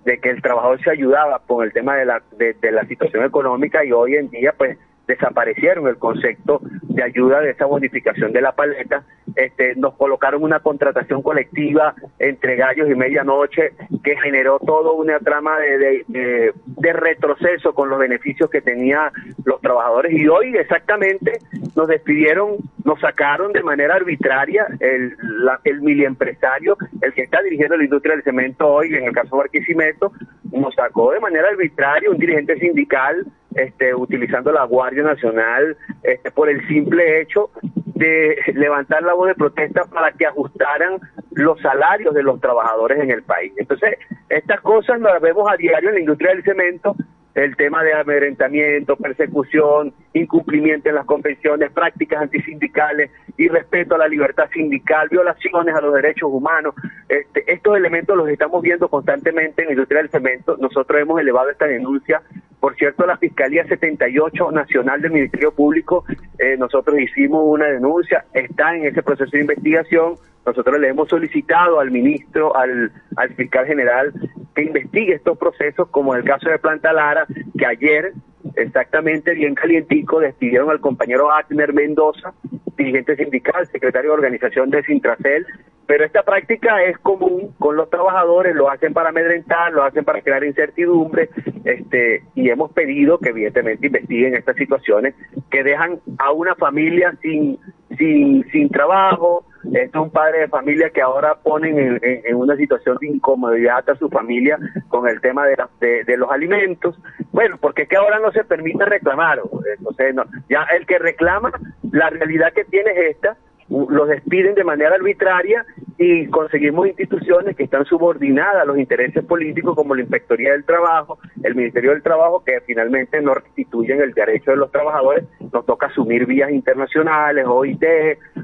de, que el trabajador se ayudaba con el tema de la, de la situación económica y hoy en día pues desaparecieron el concepto de ayuda de esa bonificación de la paleta, este, nos colocaron una contratación colectiva entre gallos y medianoche que generó todo una trama de, de, de- de retroceso con los beneficios que tenían los trabajadores. Y hoy exactamente nos despidieron, nos sacaron de manera arbitraria el, la, el miliempresario, el que está dirigiendo la industria del cemento hoy, en el caso de Barquisimeto, nos sacó de manera arbitraria un dirigente sindical este, utilizando la Guardia Nacional este, por el simple hecho de levantar la voz de protesta para que ajustaran los salarios de los trabajadores en el país. Entonces, estas cosas las vemos a diario en la industria del cemento, el tema de amedrentamiento, persecución, incumplimiento en las convenciones, prácticas antisindicales, irrespeto a la libertad sindical, violaciones a los derechos humanos. Este, estos elementos los estamos viendo constantemente en la industria del cemento. Nosotros hemos elevado esta denuncia. Por cierto, la Fiscalía 78 Nacional del Ministerio Público, eh, nosotros hicimos una denuncia, está en ese proceso de investigación. Nosotros le hemos solicitado al ministro, al, al fiscal general, que investigue estos procesos, como el caso de Planta Lara, que ayer, exactamente bien calientico, despidieron al compañero Agner Mendoza, dirigente sindical, secretario de organización de Sintracel, pero esta práctica es común con los trabajadores, lo hacen para amedrentar, lo hacen para crear incertidumbre, este, y hemos pedido que evidentemente investiguen estas situaciones que dejan a una familia sin, sin, sin trabajo, es un padre de familia que ahora ponen en, una situación de incomodidad a su familia con el tema de, de, los alimentos. Bueno, porque es que ahora no se permite reclamar. Entonces, no, ya el que reclama, la realidad que tiene es esta, los despiden de manera arbitraria y conseguimos instituciones que están subordinadas a los intereses políticos como la Inspectoría del Trabajo, el Ministerio del Trabajo, que finalmente no restituyen el derecho de los trabajadores, nos toca asumir vías internacionales, OIT,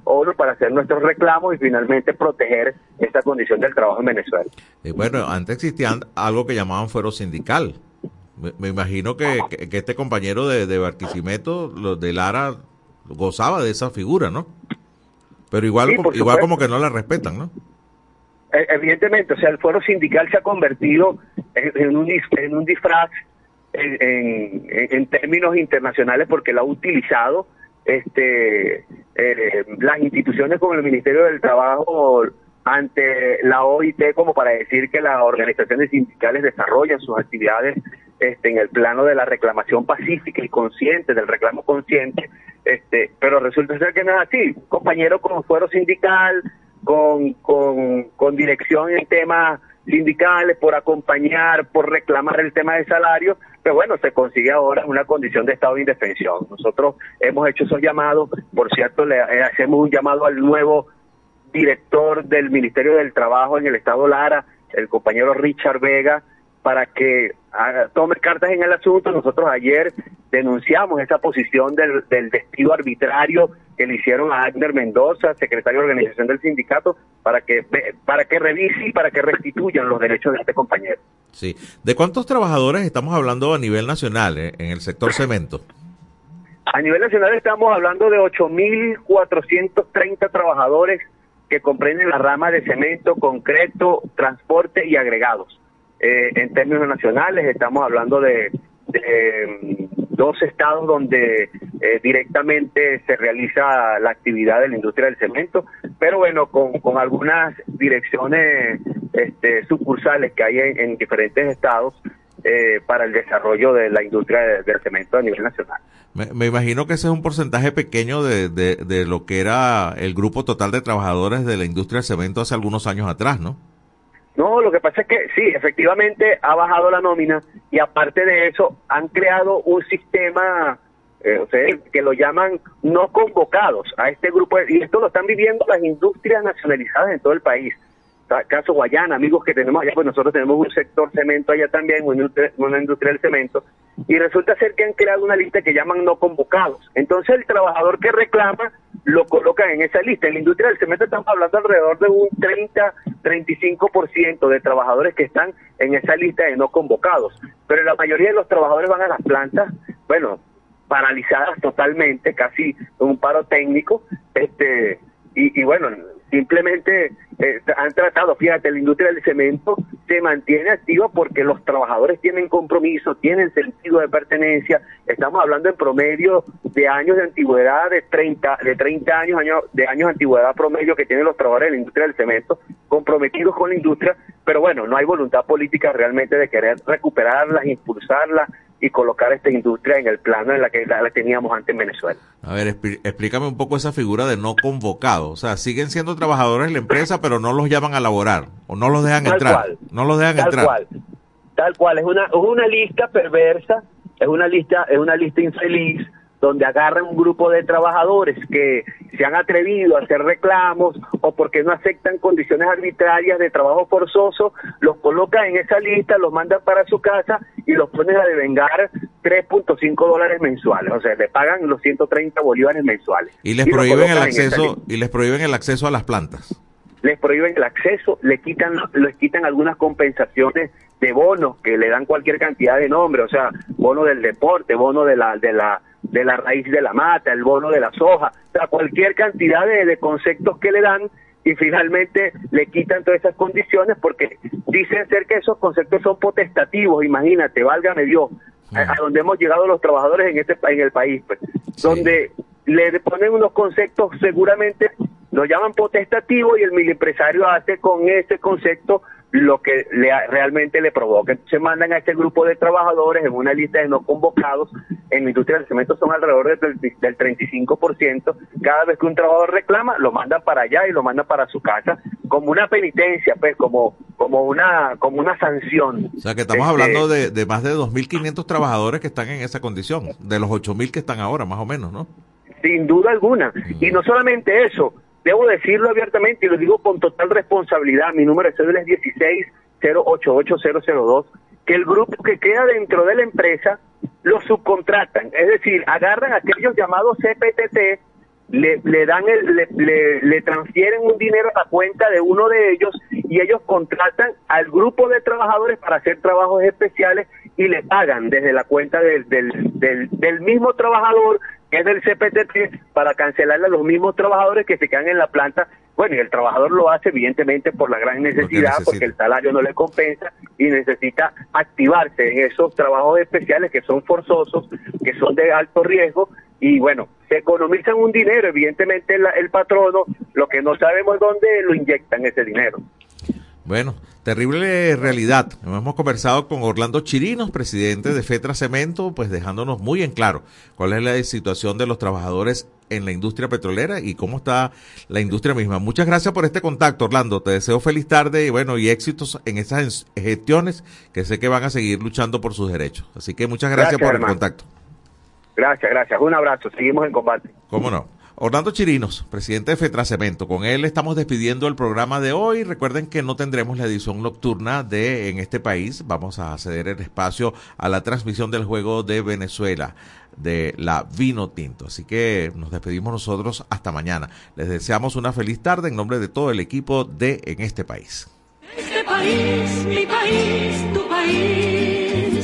ONU, para hacer nuestros reclamos y finalmente proteger esta condición del trabajo en Venezuela. Eh, bueno, antes existía algo que llamaban fuero sindical. Me, imagino que, este compañero de, de Barquisimeto, de Lara, gozaba de esa figura, ¿no? Pero igual, Sí, como- por igual como que no la respetan, ¿no? Eh, Evidentemente, o sea, el fuero sindical se ha convertido en, un, en un disfraz en, en- en términos internacionales porque lo ha utilizado este, eh, las instituciones como el Ministerio del Trabajo ante la OIT como para decir que las organizaciones sindicales desarrollan sus actividades este, en el plano de la reclamación pacífica y consciente, del reclamo consciente, este, pero resulta ser que no es así. Compañero con fuero sindical, con, con, con dirección en temas sindicales, por acompañar, por reclamar el tema de salario, pero bueno, se consigue ahora una condición de estado de indefensión. Nosotros hemos hecho esos llamados, por cierto, le eh, hacemos un llamado al nuevo director del Ministerio del Trabajo en el Estado Lara, el compañero Richard Vega, para que haga- tome cartas en el asunto. Nosotros ayer denunciamos esa posición del, del despido arbitrario que le hicieron a Agner Mendoza, secretario de organización del sindicato, para que para que revise y para que restituyan los derechos de este compañero. Sí. ¿De cuántos trabajadores estamos hablando a nivel nacional eh, en el sector cemento? A nivel nacional estamos hablando de 8.430 trabajadores que comprenden la rama de cemento, concreto, transporte y agregados. Eh, en términos nacionales estamos hablando de, de, mm, dos estados donde eh, directamente se realiza la actividad de la industria del cemento, pero bueno, con, algunas direcciones este, sucursales que hay en, en diferentes estados eh, para el desarrollo de la industria de- del cemento a nivel nacional. Me, imagino que ese es un porcentaje pequeño de, de, de lo que era el grupo total de trabajadores de la industria del cemento hace algunos años atrás, ¿no? No, lo que pasa es que sí, efectivamente ha bajado la nómina y aparte de eso han creado un sistema eh, o sea, que lo llaman no convocados a este grupo de- y esto lo están viviendo las industrias nacionalizadas en todo el país. Caso Guayana, amigos que tenemos allá, pues nosotros tenemos un sector cemento allá también, una industria, del cemento, y resulta ser que han creado una lista que llaman no convocados. Entonces el trabajador que reclama lo colocan en esa lista. En la industria del cemento estamos hablando alrededor de un 30-35% de trabajadores que están en esa lista de no convocados. Pero la mayoría de los trabajadores van a las plantas, bueno, paralizadas totalmente, casi un paro técnico, este y bueno, simplemente eh, han tratado, fíjate, la industria del cemento se mantiene activa porque los trabajadores tienen compromiso, tienen sentido de pertenencia, estamos hablando en promedio de años de antigüedad de 30, de 30 años, años de años de antigüedad promedio que tienen los trabajadores de la industria del cemento, comprometidos con la industria, pero bueno, no hay voluntad política realmente de querer recuperarlas, impulsarlas y colocar esta industria en el plano en la que la, la teníamos antes en Venezuela. A ver, explícame un poco esa figura de no convocado. O sea, siguen siendo trabajadores de la empresa, pero no los llaman a laborar o no los dejan Tal entrar. cual. No los dejan tal entrar. cual tal cual es una es una lista perversa es una lista es una lista infeliz donde agarran un grupo de trabajadores que se han atrevido a hacer reclamos o porque no aceptan condiciones arbitrarias de trabajo forzoso, los colocan en esa lista, los mandan para su casa y los ponen a devengar 3.5 dólares mensuales, o sea, le pagan los 130 bolívares mensuales. Y les prohíben el acceso y les prohíben el acceso a las plantas. les prohíben el acceso, le quitan, les quitan algunas compensaciones de bonos que le dan cualquier cantidad de nombre, o sea, bono del deporte, bono de la, de la, de la raíz de la mata, el bono de la soja, o sea, cualquier cantidad de, de conceptos que le dan y finalmente le quitan todas esas condiciones porque dicen ser que esos conceptos son potestativos, imagínate, válgame Dios, a, a donde hemos llegado los trabajadores en este en el país, pues, donde le ponen unos conceptos seguramente lo llaman potestativo y el mil empresario hace con ese concepto lo que le, realmente le provoca. Entonces mandan a este grupo de trabajadores en una lista de no convocados. En la industria del cemento son alrededor del, del 35%. Cada vez que un trabajador reclama, lo mandan para allá y lo mandan para su casa como una penitencia, pues como como una como una sanción. O sea, que estamos Este, hablando de, de más de 2.500 trabajadores que están en esa condición, de los 8.000 que están ahora, más o menos, ¿no? Sin duda alguna. Y no solamente eso, debo decirlo abiertamente y lo digo con total responsabilidad. Mi número de cédula es 160880002, que el grupo que queda dentro de la empresa lo subcontratan. Es decir, agarran a aquellos llamados CPTT, le, dan el, le, transfieren un dinero a la cuenta de uno de ellos y ellos contratan al grupo de trabajadores para hacer trabajos especiales y le pagan desde la cuenta del, del mismo trabajador que es del CPTT para cancelarle a los mismos trabajadores que se quedan en la planta. Bueno, y el trabajador lo hace evidentemente por la gran necesidad, porque el salario no le compensa y necesita activarse en esos trabajos especiales que son forzosos, que son de alto riesgo y bueno, se economizan un dinero, evidentemente el, el patrono, lo que no sabemos dónde lo inyectan ese dinero. Bueno, terrible realidad. Hemos conversado con Orlando Chirinos, presidente de Fetra Cemento, pues dejándonos muy en claro cuál es la situación de los trabajadores en la industria petrolera y cómo está la industria misma. Muchas gracias por este contacto, Orlando. Te deseo feliz tarde y bueno, y éxitos en esas gestiones que sé que van a seguir luchando por sus derechos. Así que muchas gracias, Gracias, por hermano. el contacto. Gracias, gracias. Un abrazo. Seguimos en combate. ¿Cómo no? Orlando Chirinos, presidente de Fetracemento. Con él estamos despidiendo el programa de hoy. Recuerden que no tendremos la edición nocturna de En este país. Vamos a ceder el espacio a la transmisión del juego de Venezuela de la Vino Tinto. Así que nos despedimos nosotros hasta mañana. Les deseamos una feliz tarde en nombre de todo el equipo de En este país. Este país, mi país, tu país.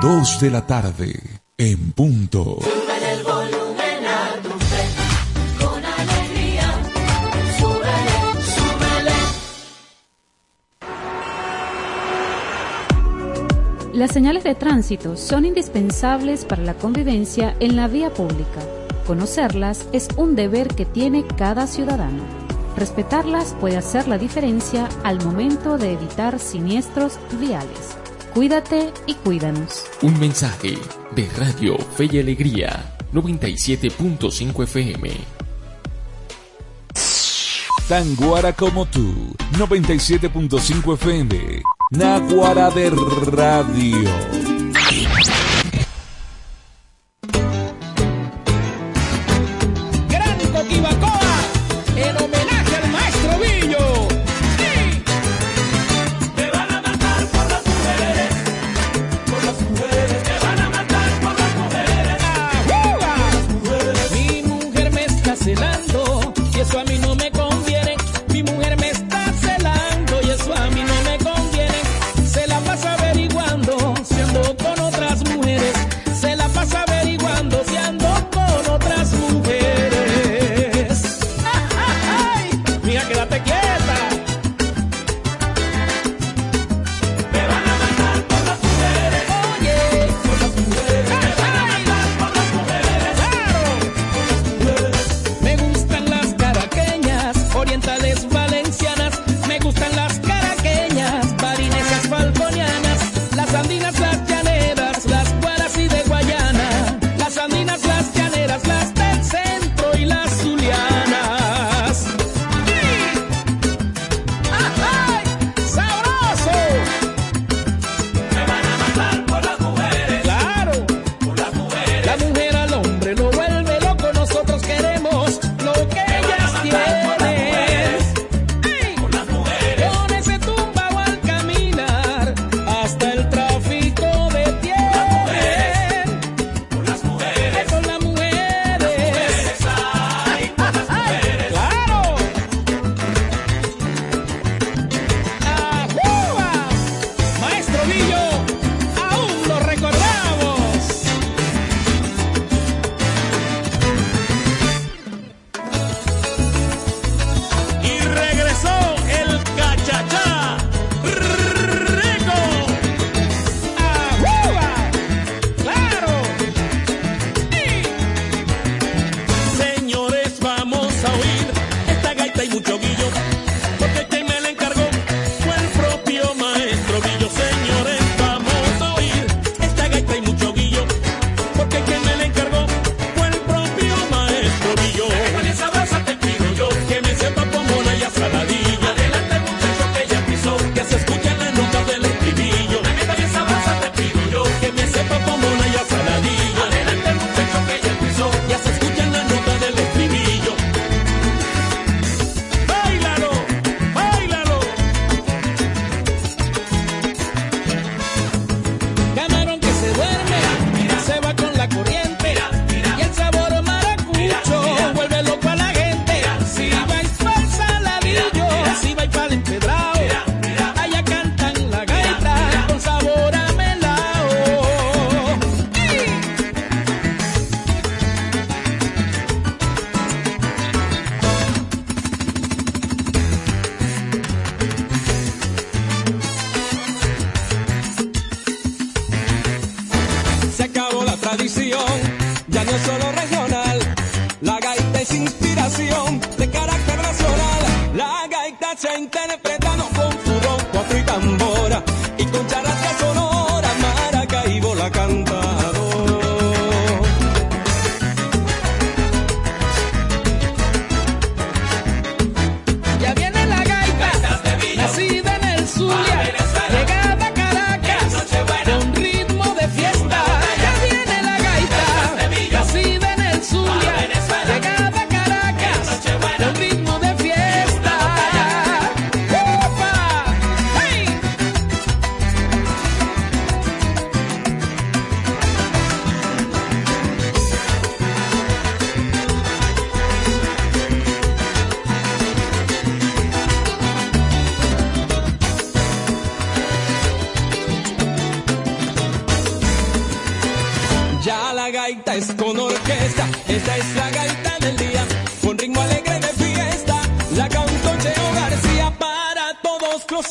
2 de la tarde, en punto. Las señales de tránsito son indispensables para la convivencia en la vía pública. Conocerlas es un deber que tiene cada ciudadano. Respetarlas puede hacer la diferencia al momento de evitar siniestros viales. Cuídate y cuídanos. Un mensaje de Radio Fe y Alegría 97.5 FM. Tan guara como tú, 97.5 FM. Naguara de Radio.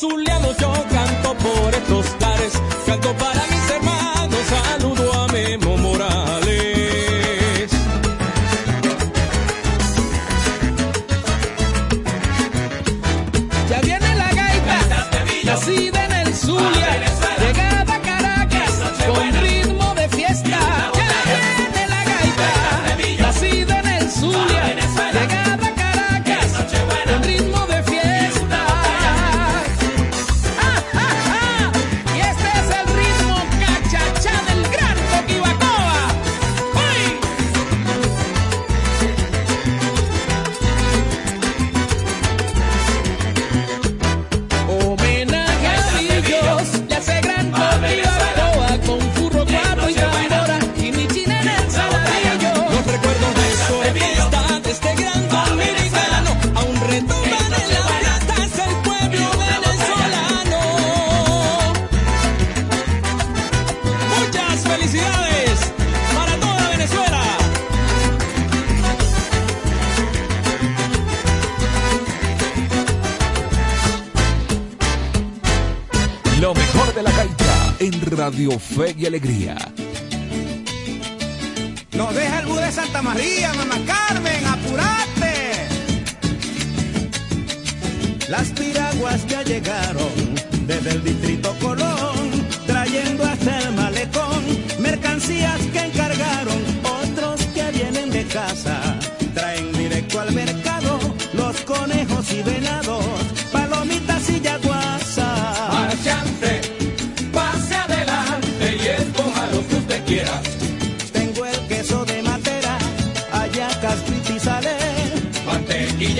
zuliano yo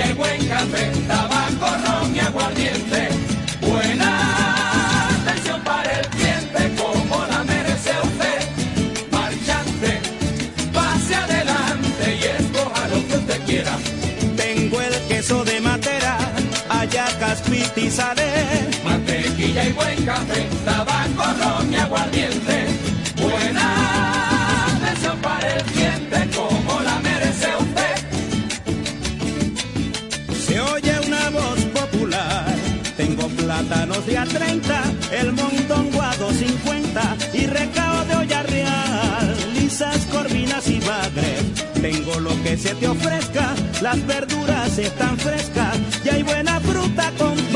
y buen café, tabaco, ron y aguardiente. Buena atención para el cliente, como la merece usted. Marchante, pase adelante y escoja lo que usted quiera. Tengo el queso de matera, ayacas, pitizaré. Mantequilla y buen café, tabaco. 30, el montón guado 250 y recao de olla real, lisas, corvinas y bagres. Tengo lo que se te ofrezca, las verduras están frescas y hay buena fruta con